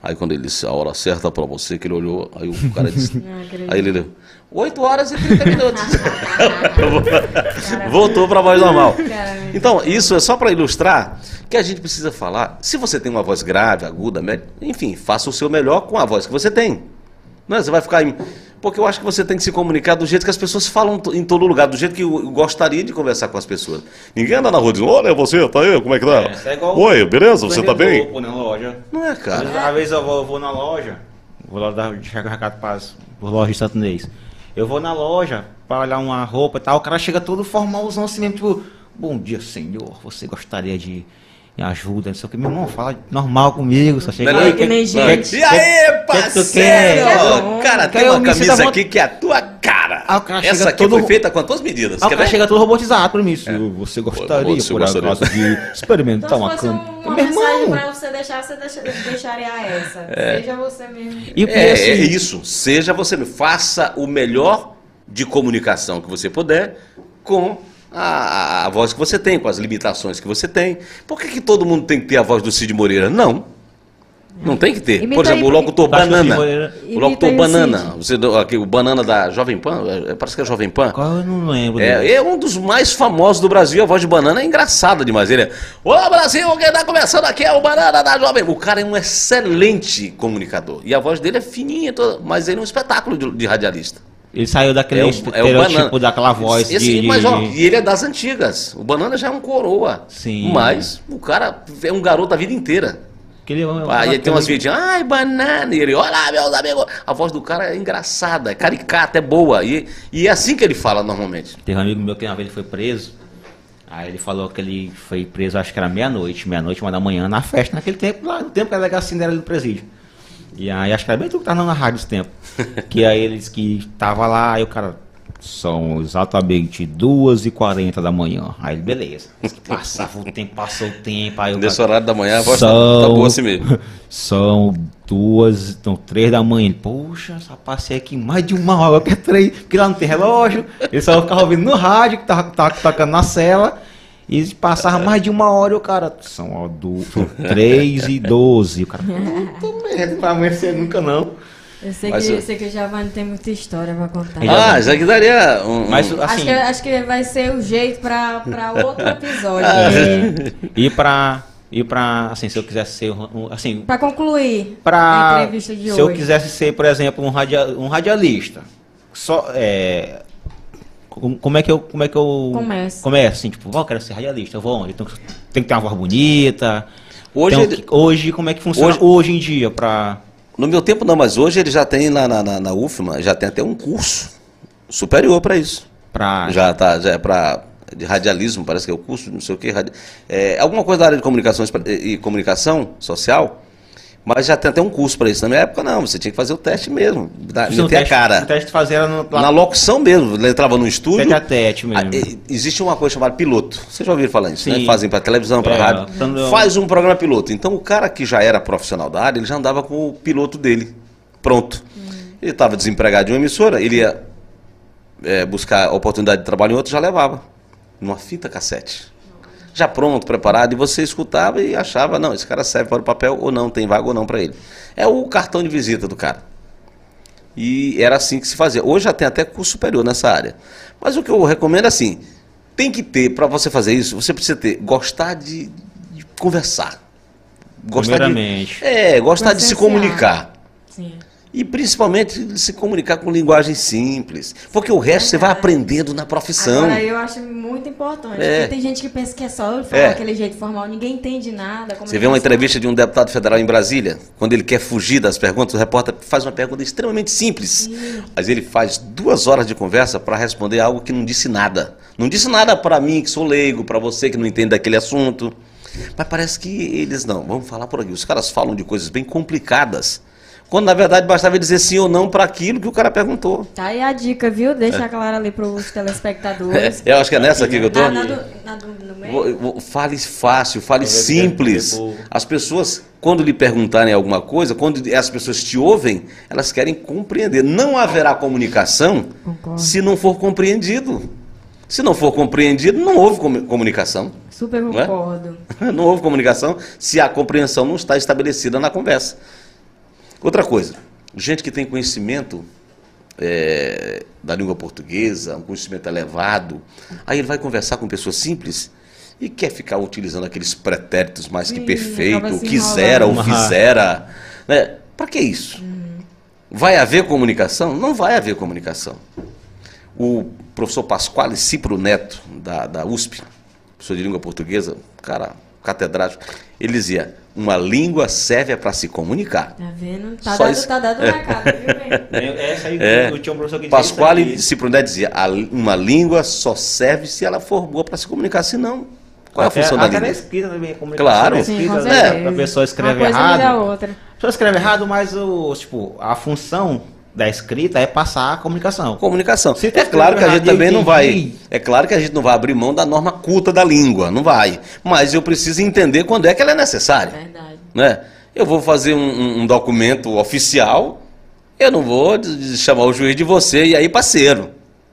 Aí quando ele disse a hora certa para você, que ele olhou, aí o cara disse. Não aí ele leu, 8 horas e 30 minutos. Voltou para a voz normal. Então, isso é só para ilustrar que a gente precisa falar. Se você tem uma voz grave, aguda, média, enfim, faça o seu melhor com a voz que você tem. Não é? Você vai ficar. em- Porque eu acho que você tem que se comunicar do jeito que as pessoas falam em todo lugar, do jeito que eu gostaria de conversar com as pessoas. Ninguém anda na rua dizendo: Olha, você, tá aí, como é que tá? É, isso é igual Oi, beleza? Você tá bem? Pô, na loja. Não é, cara. às vezes eu vou, eu vou na loja, vou lá dar chegar um recado para as lojas Inês. Eu vou na loja para olhar uma roupa e tal, o cara chega todo formalzão assim mesmo, tipo, bom dia senhor, você gostaria de de ajuda, não sei o que, meu irmão, fala normal comigo, só chega aí, que nem que- gente. que- E aí, que parceiro? quer? Cara, tem uma me camisa aqui que é a tua cara. Essa aqui todo- foi feita com as tuas medidas. Aí o Quer cara chega todo robotizado pra mim. Se você gostaria, você por acaso, de experimentar Então, uma um- uma Meu mensagem irmão! pra você deixar, você deixa- deixaria essa. Seja você mesmo. E, É, e assim, é isso. Seja você mesmo. Faça o melhor de comunicação que você puder com a, a- voz que você tem, com as limitações que você tem. Por que, que todo mundo tem que ter a voz do Cid Moreira? Não. Não tem que ter. Imita Por exemplo, o aí, locutor Tá achando Banana. Cid Moreira? O locutor o Banana. Você, aqui, o Banana da Jovem Pan. é, Parece que é Jovem Pan. Qual eu não lembro. É, é um dos mais famosos do Brasil. A voz de Banana é engraçada demais. Ele é: Olá, Brasil, quem tá começando aqui é o Banana da Jovem. O cara é um excelente comunicador. E a voz dele é fininha, toda- mas ele é um espetáculo de, de radialista. Ele saiu daquele É o, é estereotipo Banana. daquela voz Esse- de, mas, ó, de- e ele é das antigas. O Banana já é um coroa. Sim. Mas o cara é um garoto a vida inteira. que ele, Aí ele tem umas vinhetinhas, ai, banana, e ele, olá, meus amigos. A voz do cara é engraçada, é caricata, é boa. E, e é assim que ele fala normalmente. Tem um amigo meu que uma vez ele foi preso. Aí ele falou que ele foi preso, acho que era meia-noite, meia-noite, uma da manhã, na festa, naquele tempo, lá no tempo que a delegacia era ali do presídio. E aí acho que era bem tu que tava na rádio esse tempo. que aí ele disse que tava lá, aí o cara. São exatamente 2h40 da manhã. Aí ele, beleza. Passava o tempo, passou o tempo. Aí o Nesse cara, horário da manhã a voz tá, São- tá boa assim mesmo. São duas, não, três da manhã. Ele, Poxa, só passei aqui mais de uma hora, que é três, porque lá não tem relógio. Ele só ficava ouvindo no rádio, que tava, tava tocando na cela. E passava mais de uma hora e o cara, são, ó, do, são três e doze. E o cara, puta merda, não vai amanhecer nunca não. Eu sei, Mas que, eu- eu sei que o Giovanni tem muita história pra contar. Aí Ah, já que daria um. Mas um- Acho assim, que, acho que vai ser o jeito pra, pra outro episódio. Ah. porque- ir pra, ir pra, assim, se eu quisesse ser, um, assim, pra concluir a pra, entrevista de se hoje. eu quisesse ser, por exemplo, um, radia, um radialista, só, é, como, como é que eu. Como é que eu. Começa. Começo, assim, tipo, ó, eu quero ser radialista, eu vou onde? Tem, que- tem que ter uma voz bonita. Hoje, tem ele- hoje, como é que funciona Hoje- hoje, em dia pra. no meu tempo não, mas hoje ele já tem na, na, na, na UFMA, já tem até um curso superior para isso. pra Já tá, já é para de radialismo, parece que é o curso, não sei o que, é, alguma coisa da área de comunicações e, e comunicação social, mas já tem até um curso para isso. Na minha época não, você tinha que fazer o teste mesmo, da, meter a teste- cara. O teste fazer era no, lá, Na locução mesmo, entrava no estúdio. tete a tete mesmo. Ah, e- Existe uma coisa chamada piloto. Vocês já ouviram falar isso, né? Sim. Fazem para televisão, para É, rádio. quando- Faz um programa piloto. Então o cara que já era profissional da área, ele já andava com o piloto dele pronto. Ele estava desempregado de uma emissora, ele ia é, buscar a oportunidade de trabalho em outra, já levava numa fita cassete. Já pronto, preparado, e você escutava e achava, não, esse cara serve para o papel ou não, tem vaga ou não para ele. É o cartão de visita do cara. E era assim que se fazia. Hoje já tem até curso superior nessa área. Mas o que eu recomendo é assim: tem que ter, para você fazer isso, você precisa ter, gostar de, de conversar. Gostar Primeiramente. de, é, gostar de se comunicar. Sim. E principalmente se comunicar com linguagem simples. Porque o resto você vai aprendendo na profissão. Agora eu acho muito importante. É. Porque tem gente que pensa que é só falar É. aquele jeito formal, ninguém entende nada. Você vê uma entrevista de um deputado federal em Brasília, quando ele quer fugir das perguntas, o repórter faz uma pergunta extremamente simples. Mas ele faz duas horas de conversa para responder algo que não disse nada. Não disse nada para mim, que sou leigo, para você que não entende daquele assunto. Mas parece que eles não. Vamos falar por aqui. Os caras falam de coisas bem complicadas. Quando na verdade bastava dizer sim ou não para aquilo que o cara perguntou. Tá aí a dica, viu? Deixa claro ali pros telespectadores. É, eu acho que é nessa aqui que eu tô. Na, na do, na do, Fale fácil, fale simples. As pessoas, quando lhe perguntarem alguma coisa, quando as pessoas te ouvem, elas querem compreender. Não haverá comunicação Concordo. se não for compreendido. Se não for compreendido, não houve comu- comunicação. Super Não é? concordo. Não houve comunicação se a compreensão não está estabelecida na conversa. Outra coisa, gente que tem conhecimento é, da língua portuguesa, um conhecimento elevado, aí ele vai conversar com pessoas simples e quer ficar utilizando aqueles pretéritos mais que Ih, perfeito, quisera ou fizera. Né? Para que isso? Vai haver comunicação? Não vai haver comunicação. O professor Pasquale Cipro Neto, da, da USP, professor de língua portuguesa, cara catedrático, ele dizia: uma língua serve para se comunicar. Tá vendo? Tá Só dado, isso. tá dado o recado, viu, bem? Essa aí, É. eu tinha um professor que dizia Pasquale Neto dizia: "A li- uma língua só serve se ela for boa para se comunicar, senão, qual é a função da até na língua? escrita também, Claro. na Sim, escrita, com né? A pessoa escreve errado. outra. A pessoa escreve errado, mas o, tipo, a função da escrita é passar a comunicação. Comunicação. Se É claro que a gente também não vai. É claro que a gente não vai abrir mão da norma culta da língua, não vai. Mas eu preciso entender quando é que ela é necessária. Verdade. né? Eu vou fazer um, um- um documento oficial, eu não vou chamar o juiz de você e aí parceiro,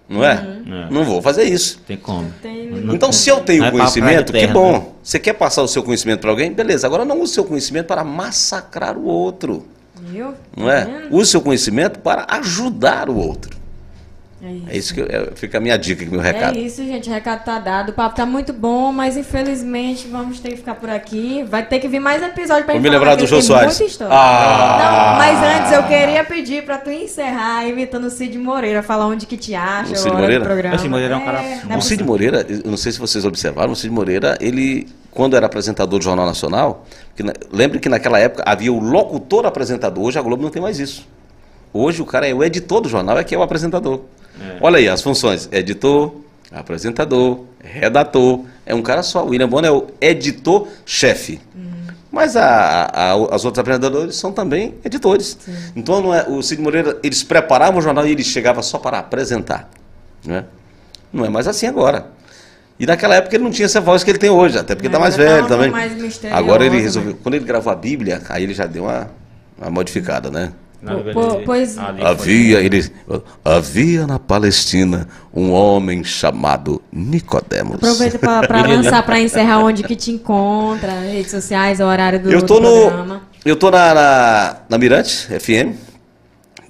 não é? É. Não vou fazer isso. Tem como. Tem- Então, se eu tenho é conhecimento, pra que bom. Você quer passar o seu conhecimento para alguém? Beleza. Agora não use o seu conhecimento para massacrar o outro, Viu? não Tá é? vendo? Use o seu conhecimento para ajudar o outro. É isso. É isso que eu- é- fica a minha dica, meu É recado. isso, gente. O recado tá dado. O papo tá muito bom, mas infelizmente vamos ter que ficar por aqui. Vai ter que vir mais episódio pra Vou gente me falar, lembrar do Jô tem Soares. muita história. Ah! Não, mas antes eu queria pedir pra tu encerrar imitando o Cid Moreira, falar onde que te acha, O Cid Moreira? do programa. O Cid Moreira é um cara não é O Cid. Moreira, eu não sei se vocês observaram, o Cid Moreira, ele, quando era apresentador do Jornal Nacional, que na- lembre que naquela época havia o locutor apresentador, hoje a Globo não tem mais isso. Hoje o cara é o editor do jornal, é que é o apresentador. Olha aí as funções: editor, apresentador, redator. É um cara só. O William Bonner é o editor-chefe. Mas a- a- as outras apresentadores são também editores. Então não é, o Cid Moreira, eles preparavam o jornal e ele chegava só para apresentar. Né? Não é mais assim agora. E naquela época ele não tinha essa voz que ele tem hoje, até porque está mais Agora tá velho também. mais agora ele né? resolveu. Quando ele gravou a Bíblia, aí ele já deu uma, uma modificada, né? Na Pô, pois- Havia, ele, havia na Palestina um homem chamado Nicodemos. Aproveita pra lançar, pra encerrar onde que te encontra, redes sociais, o horário do, Eu tô do no. programa. Eu tô na, na, na Mirante FM,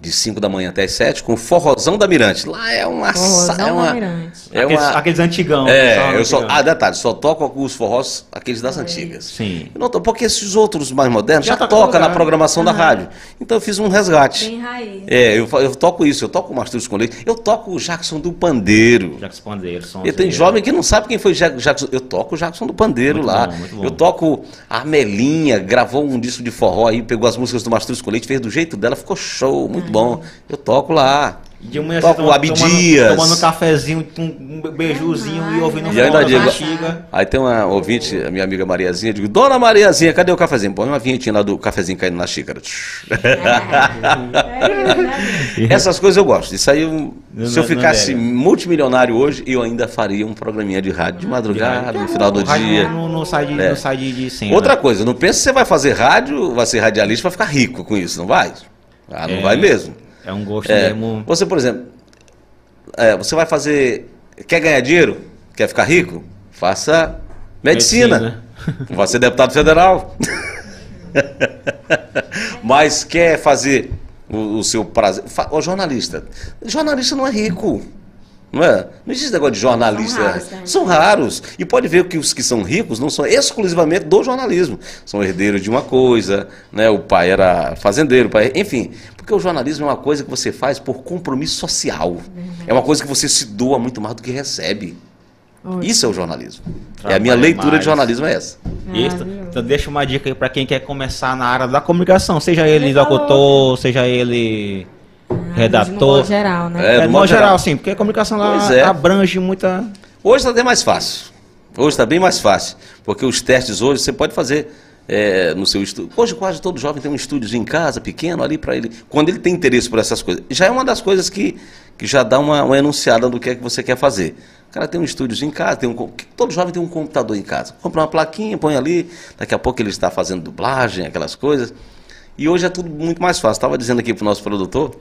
de 5 da manhã até as 7, com o Forrozão da Mirante. Lá é uma... Forrozão é da uma, Mirante. É aqueles, uma aqueles antigão. é, só eu só. Ah, detalhe, só toco os forrós, aqueles das antigas. Sim. Não porque esses outros mais modernos já, Já tá toca na programação da rádio. Então eu fiz um resgate. Bem raiz. É, eu, eu toco isso, eu toco o Mastruz com Leite, eu toco o Jackson do Pandeiro. Jackson Pandeiro, som. E tem jovem que não sabe quem foi Ja- Jackson. Eu toco o Jackson do Pandeiro Muito lá. bom, muito bom. Eu toco a Melinha, gravou um disco de forró aí, pegou as músicas do Mastruz com Leite, fez do jeito dela, ficou show, muito bom. Eu toco lá. De manhã Toca você o Abdias. Tomando, tomando um cafezinho, um, um beijuzinho e ouvindo eu ainda digo- antiga. Aí tem uma ouvinte, a minha amiga Mariazinha, digo, Dona Mariazinha, cadê o cafezinho? Põe uma vinhetinha lá do cafezinho caindo na xícara. É, Essas coisas eu gosto. Isso aí, eu- Não- se eu ficasse multimilionário hoje, eu ainda faria um programinha de rádio de madrugada, no final do dia. Não, não sai de, É. não sai de, de cena. Outra coisa, não pensa que você vai fazer rádio, vai ser radialista, vai ficar rico com isso, não vai? Ah, não É. vai mesmo. É um gosto É, mesmo. Você, por exemplo, é, você vai fazer. Quer ganhar dinheiro? Quer ficar rico? Faça medicina. Medicina. Vai ser deputado federal. Mas quer fazer o, o seu prazer. Fa, ô, jornalista. Jornalista não é rico. Não é? Não existe negócio de jornalista. São raros, né? São raros. E pode ver que os que são ricos não são exclusivamente do jornalismo. São herdeiros de uma coisa, né? O pai era fazendeiro, pai, enfim. Porque o jornalismo é uma coisa que você faz por compromisso social. É uma coisa que você se doa muito mais do que recebe. Oi. Isso é o jornalismo. é a minha leitura mais. de jornalismo é essa. Isso. Maravilhoso. Então deixa uma dica aí pra quem quer começar na área da comunicação, seja ele Ele locutor, seja ele Ah, De redator. modo geral, né? É, É, de modo modo geral, geral. sim, porque a comunicação lá é. abrange muita. Hoje está até mais fácil. Hoje está bem mais fácil. Porque os testes hoje você pode fazer é, no seu estúdio. Hoje quase todo jovem tem um estúdio em casa, pequeno, ali para ele. Quando ele tem interesse por essas coisas. Já é uma das coisas que, que já dá uma, uma enunciada do que é que você quer fazer. O cara tem um estúdio em casa, tem um, todo jovem tem um computador em casa. Compra uma plaquinha, põe ali, daqui a pouco ele está fazendo dublagem, aquelas coisas. E hoje é tudo muito mais fácil. Estava dizendo aqui para o nosso produtor,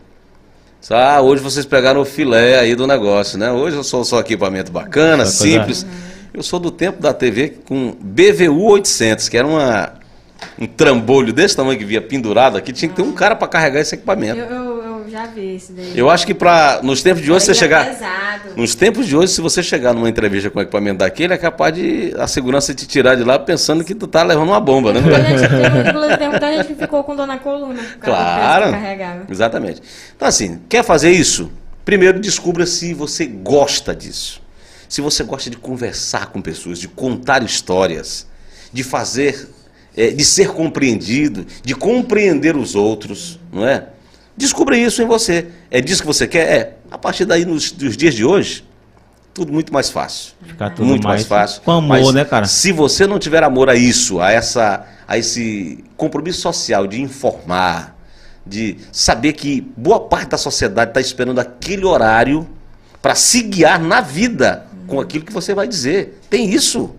ah, hoje vocês pegaram o filé aí do negócio, né? Hoje eu sou só equipamento bacana, Essa coisa- simples. Eu sou do tempo da TV com BVU 800, que era uma, um trambolho desse tamanho que via pendurado aqui. Tinha que ter um cara para carregar esse equipamento. Eu, eu já vi daí. Eu acho que para nos tempos de hoje você Ele é chegar pesado. nos tempos de hoje, se você chegar numa entrevista com um equipamento daquele, é capaz de a segurança te tirar de lá pensando que tu tá levando uma bomba, né? Tem muita gente- que ficou com dor na coluna. Claro. Exatamente. Então, assim, quer fazer isso? Primeiro descubra se você gosta disso. Se você gosta de conversar com pessoas, de contar histórias, de fazer, eh, de ser compreendido, de compreender os outros, não é? Descubra isso em você. É disso que você quer? É. A partir daí, nos, nos dias de hoje, tudo muito mais fácil. Ficar tudo muito mais, mais fácil. com amor, Mas né, cara? Se você não tiver amor a isso, a essa, a esse compromisso social de informar, de saber que boa parte da sociedade está esperando aquele horário para se guiar na vida com aquilo que você vai dizer. Tem isso.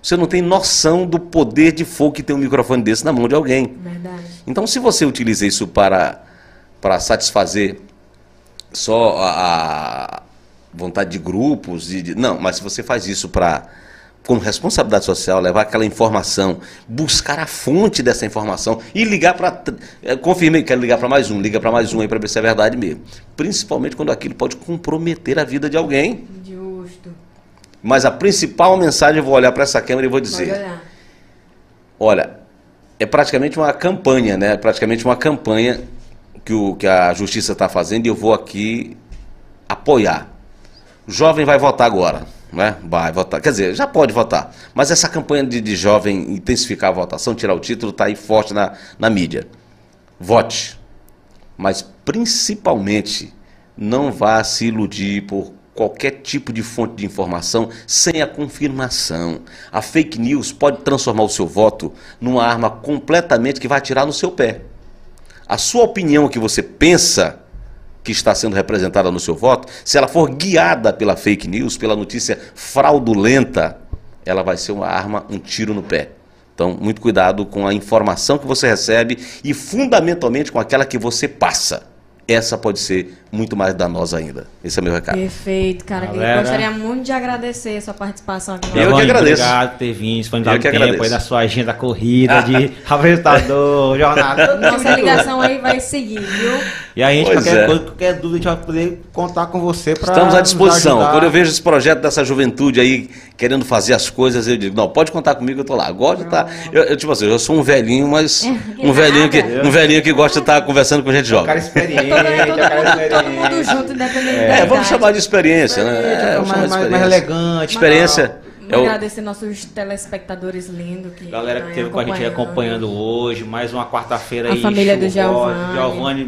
Você não tem noção do poder de fogo que tem um microfone desse na mão de alguém. Verdade. Então, se você utiliza isso para, para satisfazer só a, a vontade de grupos, de, de- não, mas se você faz isso para com responsabilidade social, levar aquela informação, buscar a fonte dessa informação e ligar para. Confirmei, quero ligar para mais um, liga para mais um aí para ver se é verdade mesmo. Principalmente quando aquilo pode comprometer a vida de alguém. Justo. Mas a principal mensagem, eu vou olhar para essa câmera e vou dizer. Olha, é praticamente uma campanha, né? É praticamente uma campanha que, o, que a justiça está fazendo e eu vou aqui apoiar. O jovem vai votar agora, né? Vai votar. Quer dizer, já pode votar. Mas essa campanha de, de jovem intensificar a votação, tirar o título, está aí forte na, na mídia. Vote. Mas principalmente, não vá se iludir por qualquer tipo de fonte de informação sem a confirmação. A fake news pode transformar o seu voto numa arma completamente que vai atirar no seu pé. A sua opinião que você pensa que está sendo representada no seu voto, se ela for guiada pela fake news, pela notícia fraudulenta, ela vai ser uma arma, um tiro no pé. Então, muito cuidado com a informação que você recebe e, fundamentalmente, com aquela que você passa. Essa pode ser muito mais danosa ainda. Esse é meu recado. Perfeito, cara. Galera. Eu gostaria muito de agradecer a sua participação aqui Eu que agradeço. Obrigado por ter vindo, disponibilizado que tempo aí agradeço. da sua agenda corrida de apresentador, jornalista. Nossa ligação aí vai seguir, viu? E a gente, Pois qualquer é. coisa, qualquer dúvida, a gente vai poder contar com você para Estamos à disposição. Quando eu vejo esse projeto dessa juventude aí querendo fazer as coisas, eu digo, não, pode contar comigo, eu tô lá. Gosto de estar. Eu, eu, tipo assim, eu sou um velhinho, mas. Um velhinho que, um velhinho que gosta de estar conversando com gente Um cara jovem. experiente, Todo, é um cara todo, todo mundo junto, independente É, vamos chamar de experiência, né? É, É, vamos chamar mais, de mais, mais experiência. elegante. Experiência. É o- Agradecer nossos telespectadores lindos que Galera que esteve com a gente acompanhando hoje, mais uma quarta-feira A aí. família do. Giovanni. Giovanni,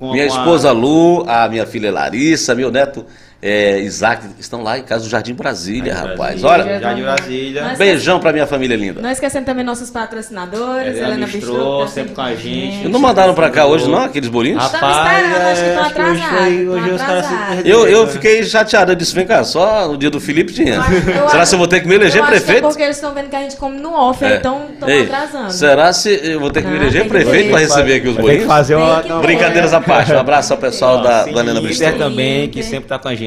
Minha a- esposa Lu, a minha filha Larissa, meu neto é, Isaac, estão lá em casa do Jardim Brasília, Jardim rapaz. Brasília. Olha, de Brasília. Beijão pra minha família linda. Não esquecendo também nossos patrocinadores, Helena Helena Bistrô, Bistrô, tá sempre com a gente. Não mandaram pra cá hoje, não, aqueles bolinhos? Esperando, acho que estão atrasados, hoje os caras se Eu, eu fiquei chateado, eu disse, vem cá, só no dia do Felipe tinha. Eu Será que eu vou ter que me eleger eu acho que prefeito? é porque eles estão vendo que a gente come no off, aí É. então estão atrasando. Será se eu vou ter que me Não, eleger prefeito para receber aqui os que bolinhos? fazer uma. Brincadeiras à parte. Um abraço ao pessoal da, Helena. Inter também, que sempre tá com a gente.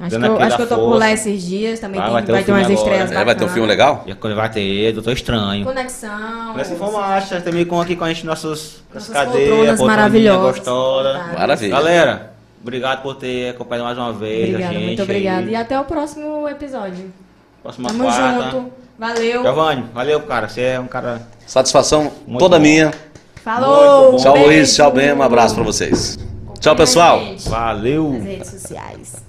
Acho Dando que, eu, acho que eu tô por força. lá esses dias, também Vai, tem- vai vai, ter o ter filme umas estreias É, vai ter um filme legal? Vai ter, Doutor Estranho. Conexão. Nessa informação, também com aqui com a gente nossas, Nossas poltroninha maravilhosas. gostosa. Maravilha. Galera, obrigado por ter acompanhado mais uma vez Obrigada, a gente. muito obrigada. aí. E até o próximo episódio. Próxima Tamo quarta. junto. Valeu. Giovanni, valeu, cara. Você é um cara. Satisfação Muito toda bom. minha. Falou. Tchau. Luiz. Tchau, Ben. Um abraço pra vocês. Tchau, pessoal. Valeu! Nas redes sociais.